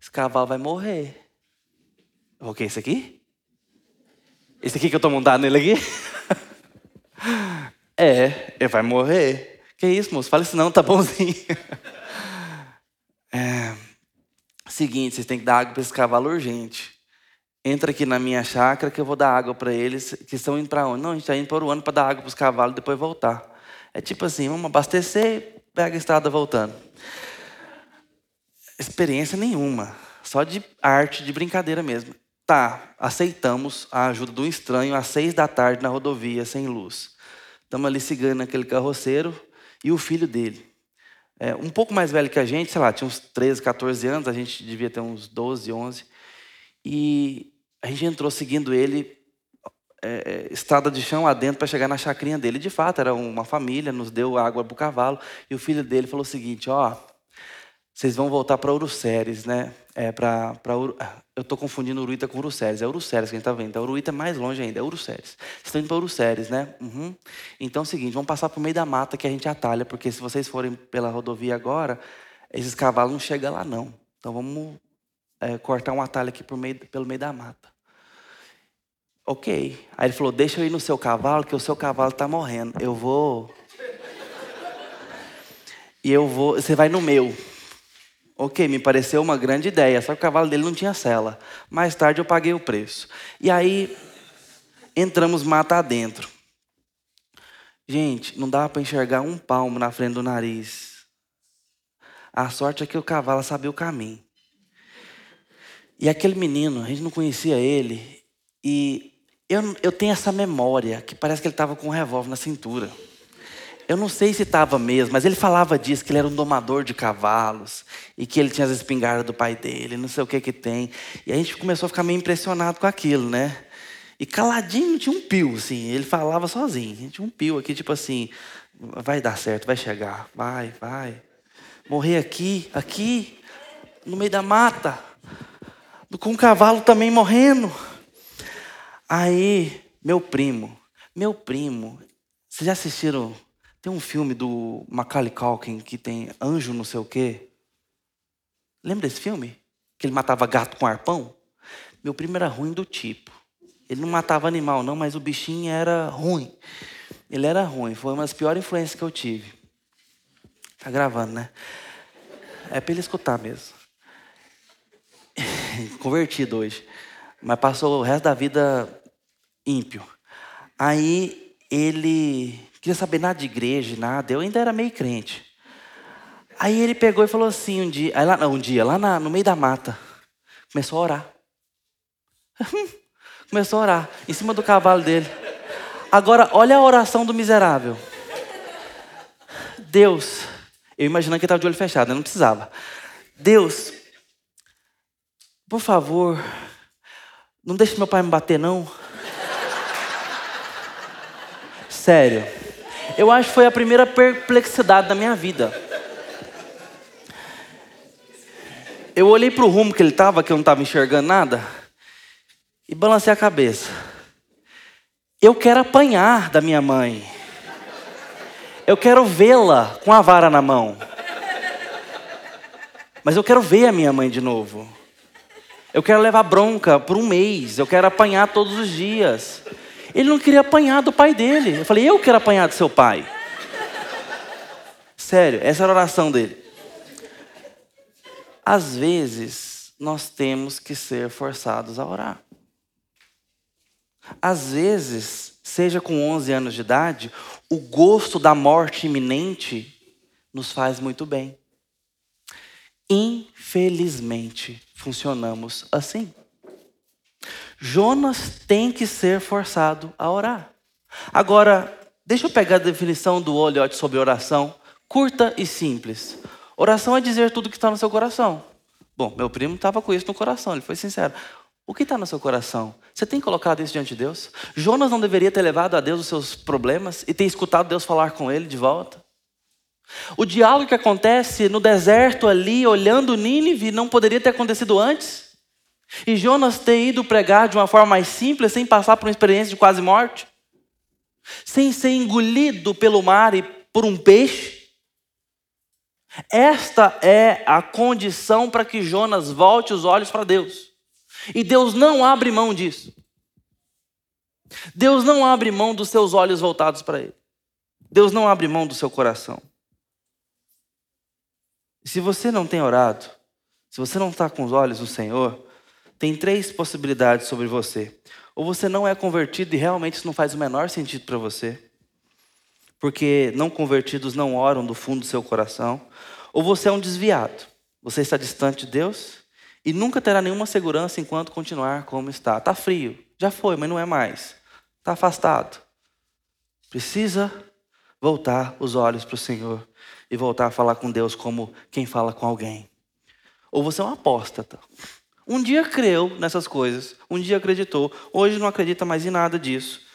esse cavalo vai morrer. O que? Esse aqui? Esse aqui que eu estou montado nele aqui? é, ele vai morrer. Que isso, moço? Fala isso não, tá bonzinho. é, seguinte, vocês têm que dar água para esse cavalo urgente. Entra aqui na minha chácara que eu vou dar água para eles, que estão indo para onde? Não, a gente está indo para o ano para dar água para os cavalos e depois voltar. É tipo assim, vamos abastecer, pega a estrada voltando experiência nenhuma, só de arte, de brincadeira mesmo. Tá, aceitamos a ajuda do estranho às seis da tarde na rodovia, sem luz. Estamos ali seguindo aquele carroceiro e o filho dele. É, um pouco mais velho que a gente, sei lá, tinha uns 13, 14 anos, a gente devia ter uns 12, 11. E a gente entrou seguindo ele, é, é estrada de chão adentro, para chegar na chacrinha dele. De fato, era uma família, nos deu água para o cavalo. E o filho dele falou o seguinte: Ó, vocês vão voltar para Uruceres, né? É para Ur... Eu estou confundindo Uruíta com Uruceres. É Uruceres que a gente está vendo. Então, Uruíta é mais longe ainda, é Uruceres. Vocês estão indo para Uruceres, né? Uhum. Então é o seguinte, vamos passar por meio da mata que a gente atalha, porque se vocês forem pela rodovia agora, esses cavalos não chegam lá não. Então vamos é, cortar um atalho aqui meio, pelo meio da mata. Ok. Aí ele falou, deixa eu ir no seu cavalo, que o seu cavalo está morrendo. Eu vou... E eu vou... Você vai no meu. Ok, me pareceu uma grande ideia, só que o cavalo dele não tinha sela. Mais tarde eu paguei o preço. E aí entramos mata adentro. Gente, não dava para enxergar um palmo na frente do nariz. A sorte é que o cavalo sabia o caminho. E aquele menino, a gente não conhecia ele. E eu, eu tenho essa memória que parece que ele estava com um revólver na cintura. Eu não sei se estava mesmo, mas ele falava disso, que ele era um domador de cavalos e que ele tinha as espingardas do pai dele, não sei o que que tem. E a gente começou a ficar meio impressionado com aquilo, né? E caladinho tinha um pio, assim. Ele falava sozinho. Tinha um pio aqui, tipo assim, vai dar certo, vai chegar, vai, vai. Morrer aqui, aqui, no meio da mata, com o cavalo também morrendo. Aí, meu primo, meu primo, vocês já assistiram? Tem um filme do Macaulay Culkin que tem anjo não sei o quê. Lembra desse filme? Que ele matava gato com arpão? Meu primo era ruim do tipo. Ele não matava animal, não, mas o bichinho era ruim. Ele era ruim. Foi uma das piores influências que eu tive. Tá gravando, né? É para ele escutar mesmo. Convertido hoje. Mas passou o resto da vida ímpio. Aí ele queria saber nada de igreja, nada. Eu ainda era meio crente. Aí ele pegou e falou assim um dia, lá, um dia, lá na, no meio da mata, começou a orar. começou a orar, em cima do cavalo dele. Agora, olha a oração do miserável. Deus, eu imaginando que ele estava de olho fechado, eu não precisava. Deus, por favor, não deixe meu pai me bater, não. Sério. Eu acho que foi a primeira perplexidade da minha vida. Eu olhei para o rumo que ele estava, que eu não estava enxergando nada, e balancei a cabeça. Eu quero apanhar da minha mãe. Eu quero vê-la com a vara na mão. Mas eu quero ver a minha mãe de novo. Eu quero levar bronca por um mês. Eu quero apanhar todos os dias. Ele não queria apanhar do pai dele. Eu falei, eu quero apanhar do seu pai. Sério, essa era a oração dele. Às vezes, nós temos que ser forçados a orar. Às vezes, seja com 11 anos de idade, o gosto da morte iminente nos faz muito bem. Infelizmente, funcionamos assim. Jonas tem que ser forçado a orar. Agora, deixa eu pegar a definição do olho sobre oração, curta e simples. Oração é dizer tudo que está no seu coração. Bom, meu primo estava com isso no coração, ele foi sincero. O que está no seu coração? Você tem colocado isso diante de Deus? Jonas não deveria ter levado a Deus os seus problemas e ter escutado Deus falar com ele de volta? O diálogo que acontece no deserto ali, olhando Nínive, não poderia ter acontecido antes? E Jonas ter ido pregar de uma forma mais simples, sem passar por uma experiência de quase morte? Sem ser engolido pelo mar e por um peixe? Esta é a condição para que Jonas volte os olhos para Deus. E Deus não abre mão disso. Deus não abre mão dos seus olhos voltados para Ele. Deus não abre mão do seu coração. Se você não tem orado, se você não está com os olhos no Senhor, tem três possibilidades sobre você. Ou você não é convertido e realmente isso não faz o menor sentido para você porque não convertidos não oram do fundo do seu coração, ou você é um desviado, você está distante de Deus e nunca terá nenhuma segurança enquanto continuar como está. Está frio, já foi, mas não é mais. Está afastado. Precisa voltar os olhos para o Senhor e voltar a falar com Deus como quem fala com alguém. Ou você é um apóstata. Um dia creu nessas coisas, um dia acreditou, hoje não acredita mais em nada disso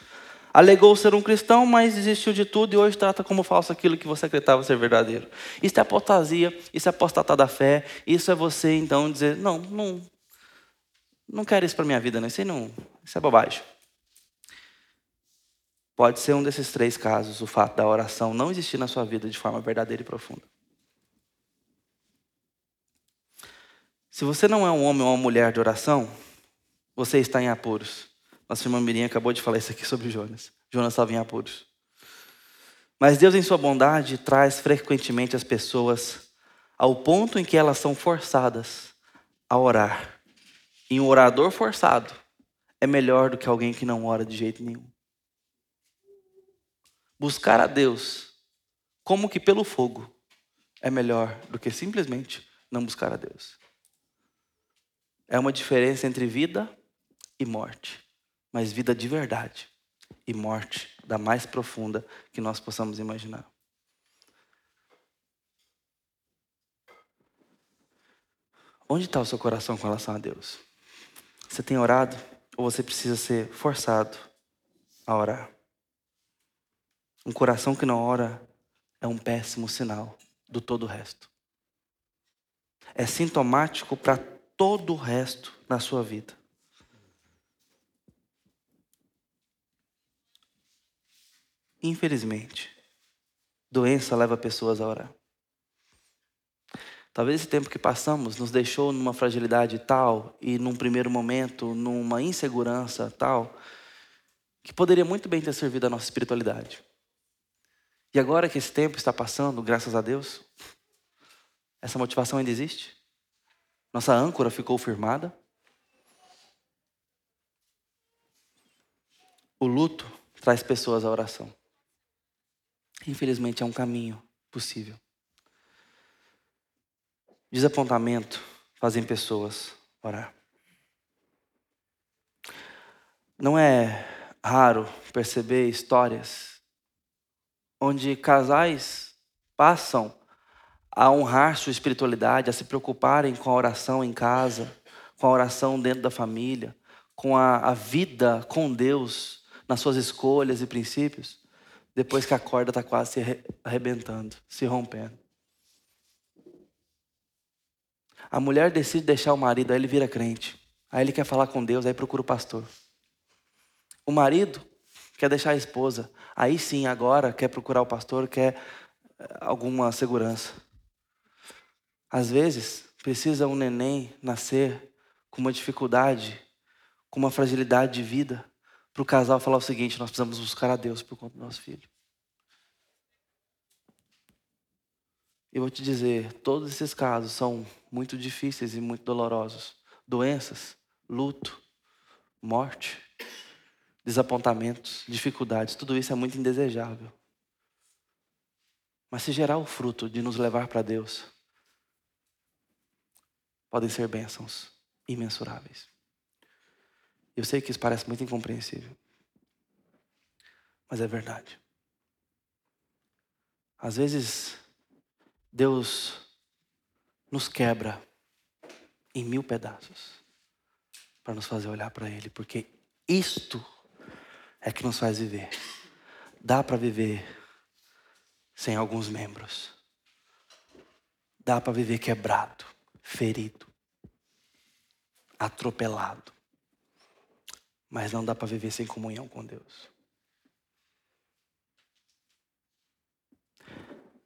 Alegou ser um cristão, mas desistiu de tudo e hoje trata como falso aquilo que você acreditava ser verdadeiro. Isso é apostasia, isso é apostatar da fé, isso é você então dizer: não, não, não quero isso para minha vida, não. Isso, não, isso é bobagem. Pode ser um desses três casos, o fato da oração não existir na sua vida de forma verdadeira e profunda. Se você não é um homem ou uma mulher de oração, você está em apuros. Nossa irmã Mirinha acabou de falar isso aqui sobre Jonas. Jonas estava em apuros. Mas Deus, em sua bondade, traz frequentemente as pessoas ao ponto em que elas são forçadas a orar. E um orador forçado é melhor do que alguém que não ora de jeito nenhum. Buscar a Deus, como que pelo fogo, é melhor do que simplesmente não buscar a Deus. É uma diferença entre vida e morte mas vida de verdade e morte da mais profunda que nós possamos imaginar. Onde está o seu coração com relação a Deus? Você tem orado? ou você precisa ser forçado a orar. Um coração que não ora é um péssimo sinal do todo o resto. É sintomático para todo o resto na sua vida. Infelizmente, doença leva pessoas a orar. Talvez esse tempo que passamos nos deixou numa fragilidade tal e num primeiro momento, numa insegurança tal, que poderia muito bem ter servido a nossa espiritualidade. E agora que esse tempo está passando, graças a Deus, essa motivação ainda existe? Nossa âncora ficou firmada? O luto traz pessoas à oração. Infelizmente é um caminho possível. Desapontamento fazem pessoas orar. Não é raro perceber histórias onde casais passam a honrar sua espiritualidade, a se preocuparem com a oração em casa, com a oração dentro da família, com a, a vida com Deus nas suas escolhas e princípios, depois que a corda está quase se arrebentando, se rompendo. A mulher decide deixar o marido, aí ele vira crente. Aí ele quer falar com Deus, aí procura o pastor. O marido quer deixar a esposa, aí sim, agora quer procurar o pastor, quer eh, alguma segurança. Às vezes, precisa um neném nascer com uma dificuldade, com uma fragilidade de vida, para o casal falar o seguinte: nós precisamos buscar a Deus por conta do nosso filho. E vou te dizer, todos esses casos são muito difíceis e muito dolorosos. Doenças, luto, morte, desapontamentos, dificuldades, tudo isso é muito indesejável. Mas se gerar o fruto de nos levar para Deus, podem ser bênçãos imensuráveis. Eu sei que isso parece muito incompreensível, mas é verdade. Às vezes Deus nos quebra em mil pedaços para nos fazer olhar para Ele, porque isto é que nos faz viver. Dá para viver sem alguns membros. Dá para viver quebrado, ferido, atropelado. Mas não dá para viver sem comunhão com Deus.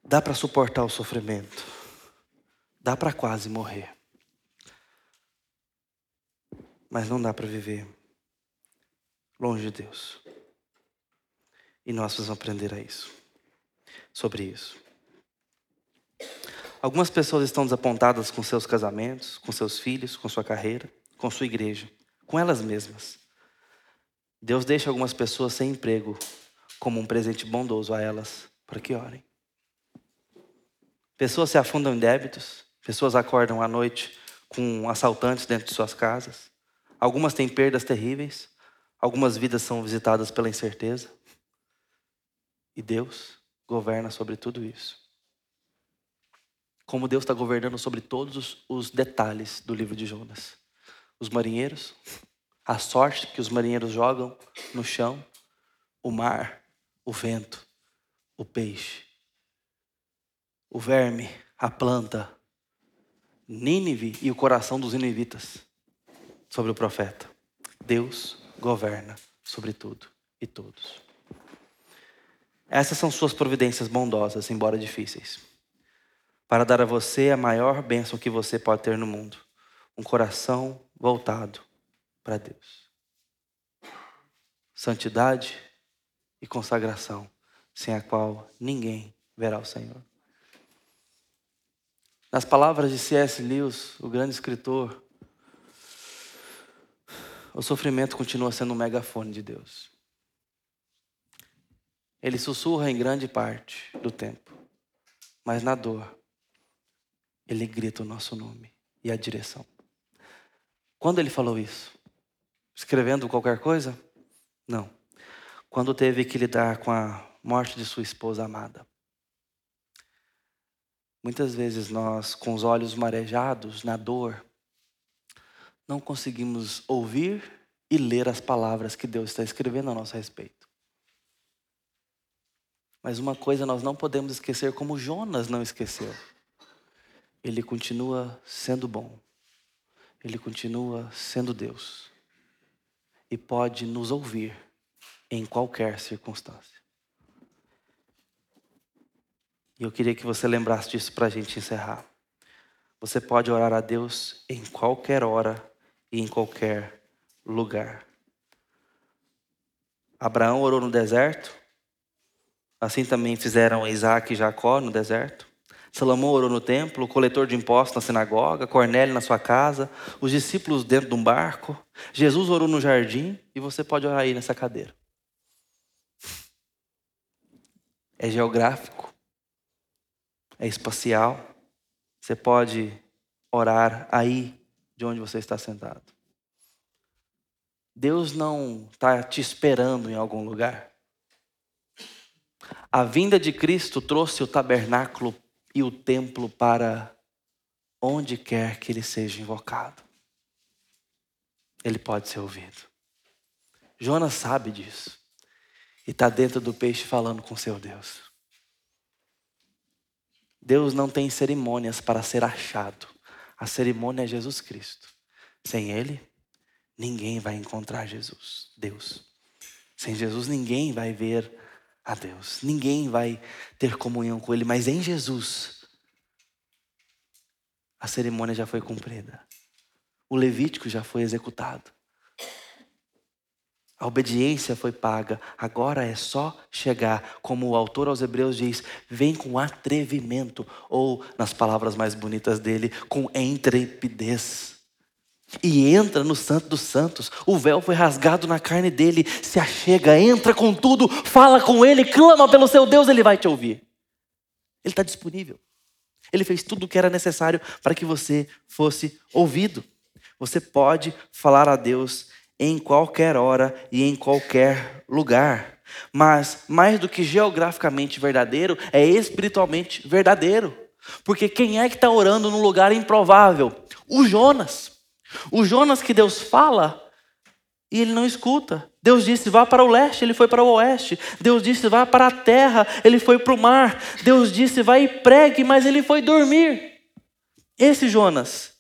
Dá para suportar o sofrimento. Dá para quase morrer. Mas não dá para viver longe de Deus. E nós precisamos aprender a isso. Sobre isso. Algumas pessoas estão desapontadas com seus casamentos, com seus filhos, com sua carreira, com sua igreja, com elas mesmas. Deus deixa algumas pessoas sem emprego como um presente bondoso a elas para que orem. Pessoas se afundam em débitos, pessoas acordam à noite com assaltantes dentro de suas casas. Algumas têm perdas terríveis, algumas vidas são visitadas pela incerteza. E Deus governa sobre tudo isso. Como Deus está governando sobre todos os, detalhes do livro de Jonas. Os marinheiros, a sorte que os marinheiros jogam no chão, o mar, o vento, o peixe o verme, a planta, Nínive e o coração dos ninivitas sobre o profeta. Deus governa sobre tudo e todos. Essas são suas providências bondosas, embora difíceis, para dar a você a maior bênção que você pode ter no mundo: um coração voltado para Deus. Santidade e consagração, sem a qual ninguém verá o Senhor. Nas palavras de C.S. Lewis, o grande escritor, o sofrimento continua sendo um megafone de Deus. Ele sussurra em grande parte do tempo, mas na dor, ele grita o nosso nome e a direção. Quando ele falou isso? Escrevendo qualquer coisa? Não. Quando teve que lidar com a morte de sua esposa amada. Muitas vezes nós, com os olhos marejados na dor, não conseguimos ouvir e ler as palavras que Deus está escrevendo a nosso respeito. Mas uma coisa nós não podemos esquecer, como Jonas não esqueceu. Ele continua sendo bom. Ele continua sendo Deus. E pode nos ouvir em qualquer circunstância. E eu queria que você lembrasse disso para a gente encerrar. Você pode orar a Deus em qualquer hora e em qualquer lugar. Abraão orou no deserto, assim também fizeram Isaac e Jacó no deserto. Salomão orou no templo, o coletor de impostos na sinagoga, Cornélio na sua casa, os discípulos dentro de um barco. Jesus orou no jardim e você pode orar aí nessa cadeira. É geográfico, é espacial. Você pode orar aí de onde você está sentado. Deus não está te esperando em algum lugar. A vinda de Cristo trouxe o tabernáculo e o templo para onde quer que ele seja invocado. Ele pode ser ouvido. Jonas sabe disso. E está dentro do peixe falando com seu Deus. Deus não tem cerimônias para ser achado. A cerimônia é Jesus Cristo. Sem Ele, ninguém vai encontrar Jesus, Deus. Sem Jesus, ninguém vai ver a Deus. Ninguém vai ter comunhão com Ele, mas em Jesus, a cerimônia já foi cumprida. O Levítico já foi executado. A obediência foi paga, agora é só chegar, como o autor aos Hebreus diz, vem com atrevimento, ou, nas palavras mais bonitas dele, com intrepidez e entra no Santo dos Santos. O véu foi rasgado na carne dele, se achega, entra com tudo, fala com ele, clama pelo seu Deus, ele vai te ouvir. Ele está disponível. Ele fez tudo o que era necessário para que você fosse ouvido. Você pode falar a Deus em qualquer hora e em qualquer lugar. Mas, mais do que geograficamente verdadeiro, é espiritualmente verdadeiro. Porque quem é que está orando num lugar improvável? O Jonas. O Jonas que Deus fala e ele não escuta. Deus disse: vá para o leste, ele foi para o oeste. Deus disse: vá para a terra, ele foi para o mar. Deus disse: vai e pregue, mas ele foi dormir. Esse Jonas,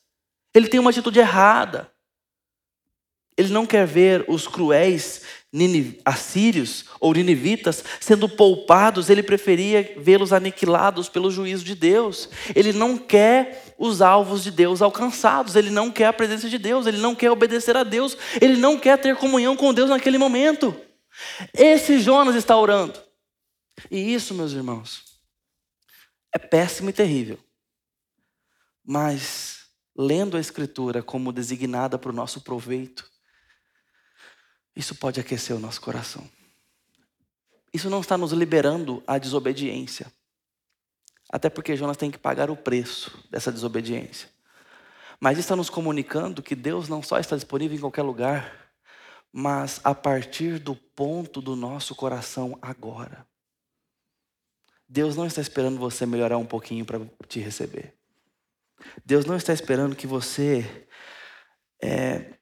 ele tem uma atitude errada. Ele não quer ver os cruéis assírios ou ninivitas sendo poupados, ele preferia vê-los aniquilados pelo juízo de Deus. Ele não quer os alvos de Deus alcançados, ele não quer a presença de Deus, ele não quer obedecer a Deus, ele não quer ter comunhão com Deus naquele momento. Esse Jonas está orando. E isso, meus irmãos, é péssimo e terrível. Mas, lendo a Escritura como designada para o nosso proveito, isso pode aquecer o nosso coração. Isso não está nos liberando à desobediência. Até porque Jonas tem que pagar o preço dessa desobediência. Mas está nos comunicando que Deus não só está disponível em qualquer lugar, mas a partir do ponto do nosso coração agora. Deus não está esperando você melhorar um pouquinho para te receber. Deus não está esperando que você é,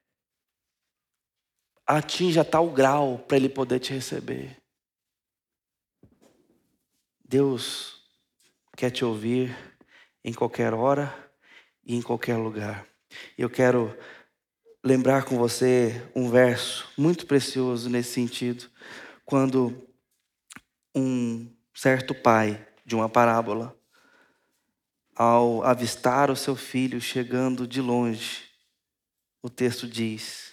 atinja tal grau para Ele poder te receber. Deus quer te ouvir em qualquer hora e em qualquer lugar. Eu quero lembrar com você um verso muito precioso nesse sentido, quando um certo pai de uma parábola, ao avistar o seu filho chegando de longe, o texto diz: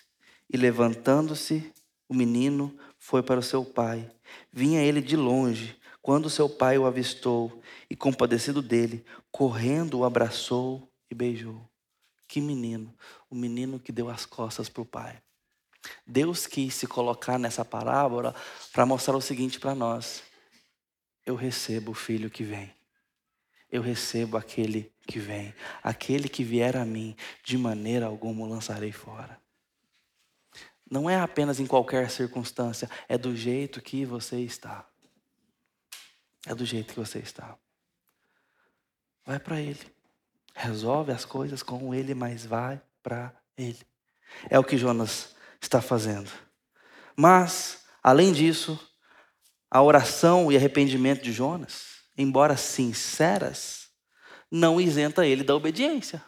E levantando-se, o menino foi para o seu pai. Vinha ele de longe, quando seu pai o avistou e, compadecido dele, correndo o abraçou e beijou. Que menino, o menino que deu as costas para o pai. Deus quis se colocar nessa parábola para mostrar o seguinte para nós: eu recebo o filho que vem. Eu recebo aquele que vem. Aquele que vier a mim, de maneira alguma o lançarei fora. Não é apenas em qualquer circunstância, é do jeito que você está. É do jeito que você está. Vai para Ele. Resolve as coisas com Ele, mas vai para Ele. É o que Jonas está fazendo. Mas, além disso, a oração e arrependimento de Jonas, embora sinceras, não isenta ele da obediência.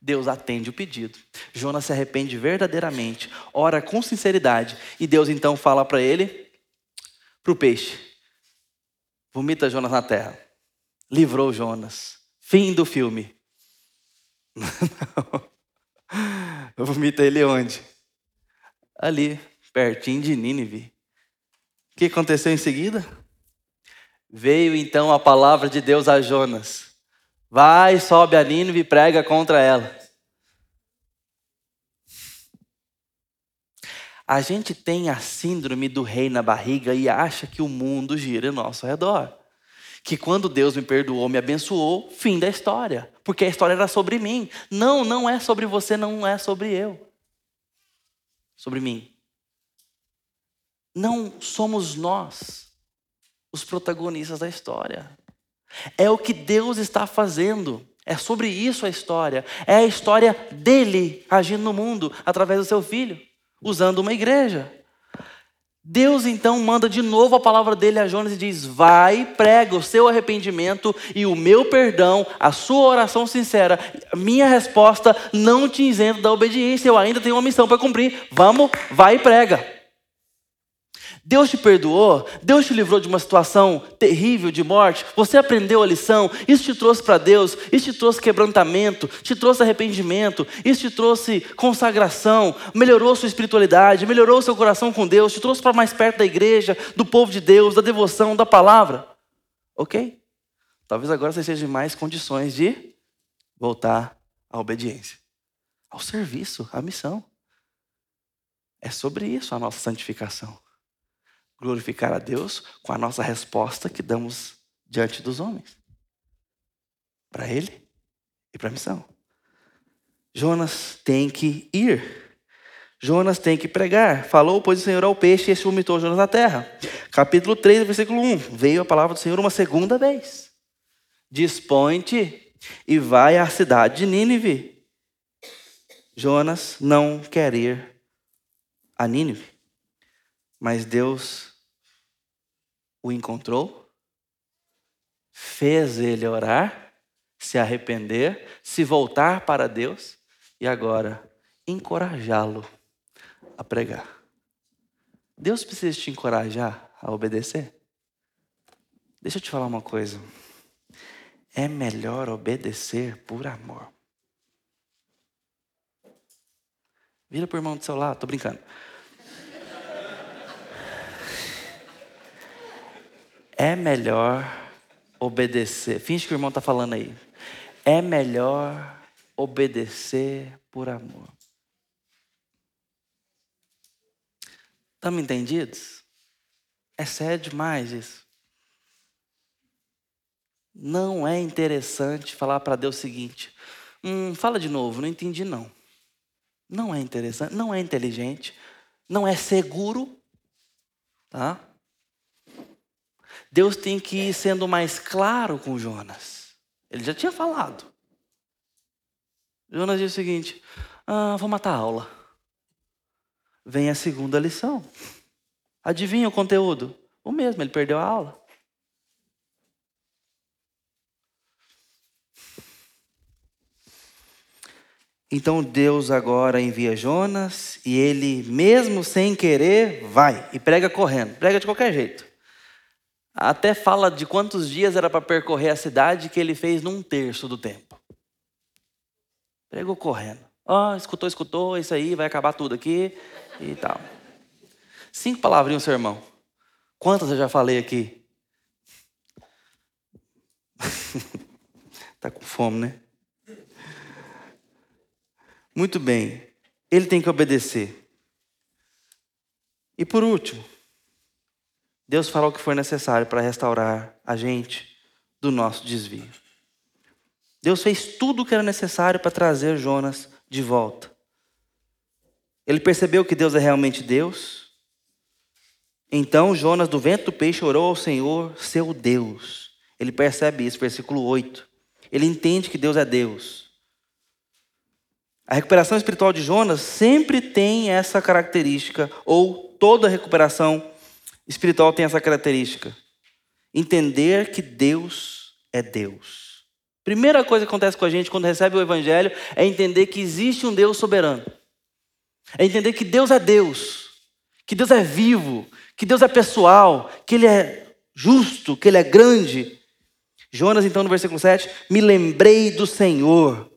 Deus atende o pedido. Jonas se arrepende verdadeiramente, ora com sinceridade, e Deus então fala para ele, para o peixe: vomita Jonas na terra. Livrou Jonas. Fim do filme. Vomita ele onde? Ali, pertinho de Nínive. O que aconteceu em seguida? Veio então a palavra de Deus a Jonas. Vai, sobe a Nínive e prega contra ela. A gente tem a síndrome do rei na barriga e acha que o mundo gira em nosso redor. Que quando Deus me perdoou, me abençoou, fim da história. Porque a história era sobre mim. Não, não é sobre você, não é sobre eu. Sobre mim. Não somos nós os protagonistas da história. É o que Deus está fazendo. É sobre isso a história. É a história dele agindo no mundo através do seu filho, usando uma igreja. Deus então manda de novo a palavra dele a Jonas e diz: Vai, prega o seu arrependimento e o meu perdão, a sua oração sincera. Minha resposta não te isento da obediência, eu ainda tenho uma missão para cumprir. Vamos, vai e prega. Deus te perdoou, Deus te livrou de uma situação terrível de morte, você aprendeu a lição, isso te trouxe para Deus, isso te trouxe quebrantamento, te trouxe arrependimento, isso te trouxe consagração, melhorou sua espiritualidade, melhorou seu coração com Deus, te trouxe para mais perto da igreja, do povo de Deus, da devoção, da palavra. Ok? Talvez agora você esteja em mais condições de voltar à obediência, ao serviço, à missão. É sobre isso a nossa santificação glorificar a Deus com a nossa resposta que damos diante dos homens. Para Ele e para a missão. Jonas tem que ir. Jonas tem que pregar. Falou, pois o Senhor ao peixe e este vomitou Jonas na terra. Capítulo 3, versículo 1. Veio a palavra do Senhor uma segunda vez. Dispõe-te e vai à cidade de Nínive. Jonas não quer ir a Nínive. Mas Deus o encontrou, fez ele orar, se arrepender, se voltar para Deus e agora encorajá-lo a pregar. Deus precisa te encorajar a obedecer? Deixa eu te falar uma coisa. É melhor obedecer por amor. Vira para o irmão do seu lado, tô brincando. É melhor obedecer. Finge que o irmão está falando aí. É melhor obedecer por amor. Estamos entendidos? É sério demais isso. Não é interessante falar para Deus o seguinte: hum, fala de novo, não entendi não. Não é interessante, não é inteligente, não é seguro, tá? Deus tem que ir sendo mais claro com Jonas. Ele já tinha falado. Jonas diz o seguinte: ah, vou matar a aula. Vem a segunda lição. Adivinha o conteúdo? O mesmo, ele perdeu a aula. Então Deus agora envia Jonas e ele, mesmo sem querer, vai e prega correndo, prega de qualquer jeito. Até fala de quantos dias era para percorrer a cidade que ele fez num terço do tempo. Pregou correndo. Ó, oh, escutou, escutou, isso aí, vai acabar tudo aqui e tal. Cinco palavrinhas, seu irmão. Quantas eu já falei aqui? tá com fome, né? Muito bem. Ele tem que obedecer. E por último, Deus fará o que for necessário para restaurar a gente do nosso desvio. Deus fez tudo o que era necessário para trazer Jonas de volta. Ele percebeu que Deus é realmente Deus. Então Jonas, do vento do peixe, orou ao Senhor, seu Deus. Ele percebe isso, versículo 8. Ele entende que Deus é Deus. A recuperação espiritual de Jonas sempre tem essa característica, ou toda recuperação espiritual tem essa característica. Entender que Deus é Deus. Primeira coisa que acontece com a gente quando recebe o Evangelho é entender que existe um Deus soberano. É entender que Deus é Deus, que Deus é vivo, que Deus é pessoal, que Ele é justo, que Ele é grande. Jonas, então, no versículo 7, me lembrei do Senhor,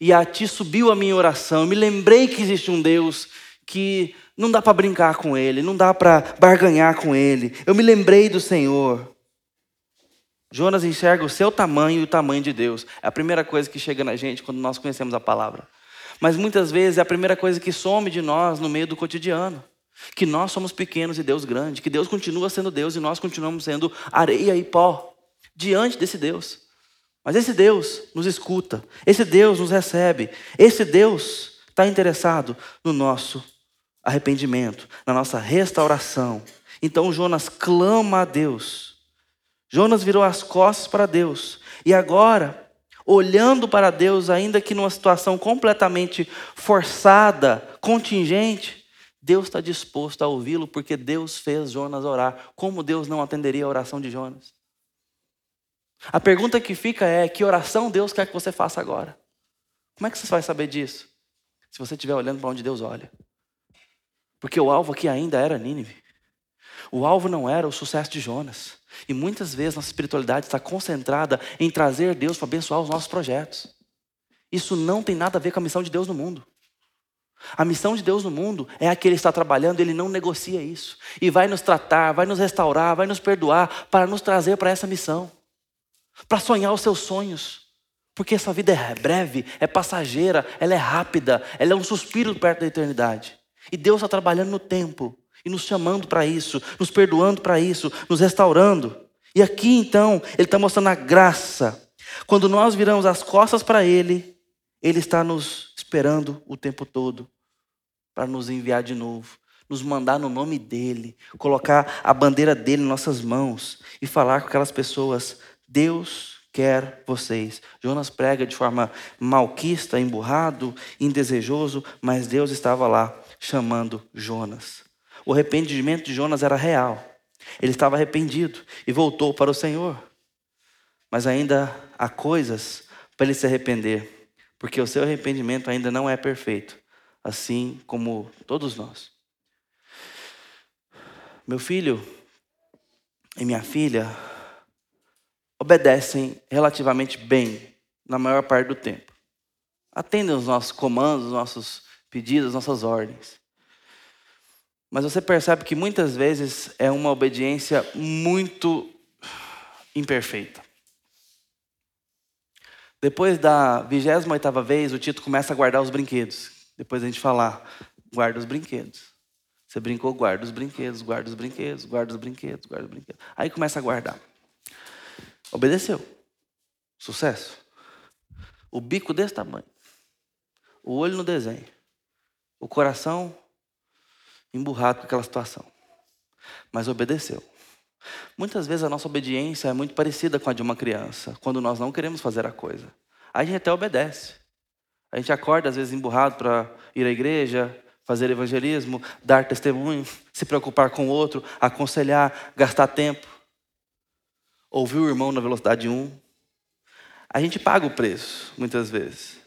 e a ti subiu a minha oração. Me lembrei que existe um Deus que não dá para brincar com Ele, não dá para barganhar com Ele. Eu me lembrei do Senhor. Jonas enxerga o seu tamanho e o tamanho de Deus. É a primeira coisa que chega na gente quando nós conhecemos a palavra. Mas muitas vezes é a primeira coisa que some de nós no meio do cotidiano. Que nós somos pequenos e Deus grande, que Deus continua sendo Deus e nós continuamos sendo areia e pó diante desse Deus. Mas esse Deus nos escuta, esse Deus nos recebe, esse Deus está interessado no nosso arrependimento, na nossa restauração. Então Jonas clama a Deus. Jonas virou as costas para Deus. E agora, olhando para Deus, ainda que numa situação completamente forçada, contingente, Deus está disposto a ouvi-lo, porque Deus fez Jonas orar. Como Deus não atenderia a oração de Jonas? A pergunta que fica é: que oração Deus quer que você faça agora? Como é que você vai saber disso? Se você estiver olhando para onde Deus olha. Porque o alvo aqui ainda era Nínive. O alvo não era o sucesso de Jonas. E muitas vezes nossa espiritualidade está concentrada em trazer Deus para abençoar os nossos projetos. Isso não tem nada a ver com a missão de Deus no mundo. A missão de Deus no mundo é a que Ele está trabalhando, Ele não negocia isso. E vai nos tratar, vai nos restaurar, vai nos perdoar para nos trazer para essa missão. Para sonhar os seus sonhos. Porque essa vida é breve, é passageira, ela é rápida, ela é um suspiro perto da eternidade. E Deus está trabalhando no tempo e nos chamando para isso, nos perdoando para isso, nos restaurando. E aqui então, Ele está mostrando a graça. Quando nós viramos as costas para Ele, Ele está nos esperando o tempo todo para nos enviar de novo, nos mandar no nome dEle, colocar a bandeira dEle em nossas mãos e falar com aquelas pessoas: Deus quer vocês. Jonas prega de forma malquista, emburrado, indesejoso, mas Deus estava lá chamando Jonas. O arrependimento de Jonas era real. Ele estava arrependido e voltou para o Senhor. Mas ainda há coisas para ele se arrepender, porque o seu arrependimento ainda não é perfeito, assim como todos nós. Meu filho e minha filha obedecem relativamente bem na maior parte do tempo. Atendem os nossos comandos, os nossos pedidos, as nossas ordens. Mas você percebe que muitas vezes é uma obediência muito imperfeita. Depois da 28ª vez, o Tito começa a guardar os brinquedos. Depois a gente falar, guarda os brinquedos. Você brincou, guarda os brinquedos, guarda os brinquedos, guarda os brinquedos, guarda os brinquedos. Aí começa a guardar. Obedeceu. Sucesso. O bico desse tamanho. O olho no desenho. O coração emburrado com aquela situação. Mas obedeceu. Muitas vezes a nossa obediência é muito parecida com a de uma criança, quando nós não queremos fazer a coisa. A gente até obedece. A gente acorda, às vezes, emburrado para ir à igreja, fazer evangelismo, dar testemunho, se preocupar com o outro, aconselhar, gastar tempo. Ouvir o irmão na velocidade 1. A gente paga o preço, muitas vezes.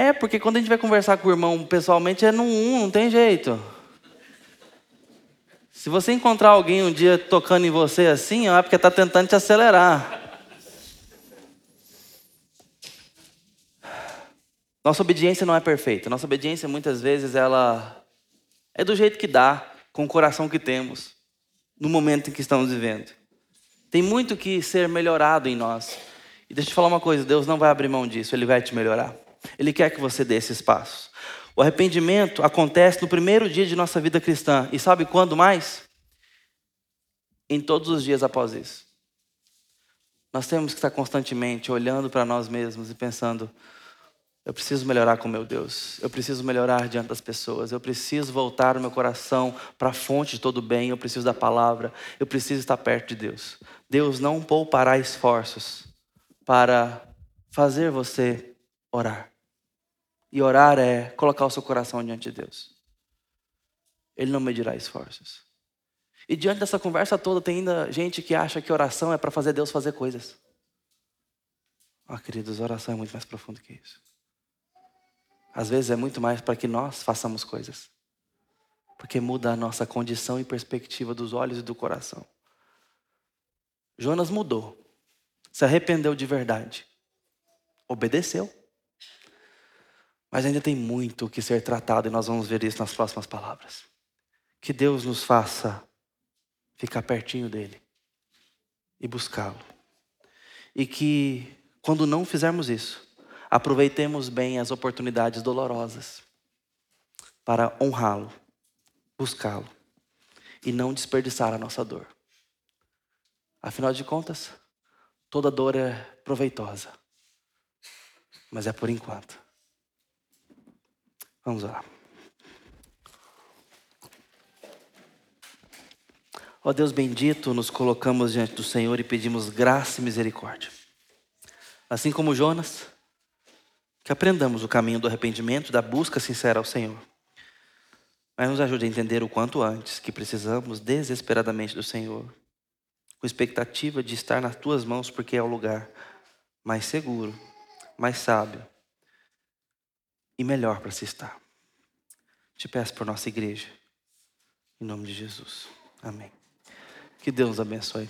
É, porque quando a gente vai conversar com o irmão pessoalmente é no 1, não tem jeito. Se você encontrar alguém um dia tocando em você assim, é porque está tentando te acelerar. Nossa obediência não é perfeita. Nossa obediência muitas vezes ela é do jeito que dá, com o coração que temos, no momento em que estamos vivendo. Tem muito que ser melhorado em nós. E deixa eu te falar uma coisa, Deus não vai abrir mão disso, Ele vai te melhorar. Ele quer que você dê esses passos. O arrependimento acontece no primeiro dia de nossa vida cristã. E sabe quando mais? Em todos os dias após isso. Nós temos que estar constantemente olhando para nós mesmos e pensando: eu preciso melhorar com meu Deus, eu preciso melhorar diante das pessoas, eu preciso voltar o meu coração para a fonte de todo o bem, eu preciso da palavra, eu preciso estar perto de Deus. Deus não poupará esforços para fazer você orar. E orar é colocar o seu coração diante de Deus. Ele não medirá esforços. E diante dessa conversa toda, tem ainda gente que acha que oração é para fazer Deus fazer coisas. Ah, queridos, oração é muito mais profundo que isso. Às vezes é muito mais para que nós façamos coisas. Porque muda a nossa condição e perspectiva dos olhos e do coração. Jonas mudou. Se arrependeu de verdade. Obedeceu. Mas ainda tem muito que ser tratado e nós vamos ver isso nas próximas palavras. Que Deus nos faça ficar pertinho dele e buscá-lo. E que, quando não fizermos isso, aproveitemos bem as oportunidades dolorosas para honrá-lo, buscá-lo e não desperdiçar a nossa dor. Afinal de contas, toda dor é proveitosa, mas é por enquanto. Vamos lá. Ó Deus bendito, nos colocamos diante do Senhor e pedimos graça e misericórdia. Assim como Jonas, que aprendamos o caminho do arrependimento, da busca sincera ao Senhor. Mas nos ajude a entender o quanto antes que precisamos desesperadamente do Senhor, com expectativa de estar nas tuas mãos, porque é o lugar mais seguro, mais sábio e melhor para se estar. Te peço por nossa igreja, em nome de Jesus. Amém. Que Deus abençoe.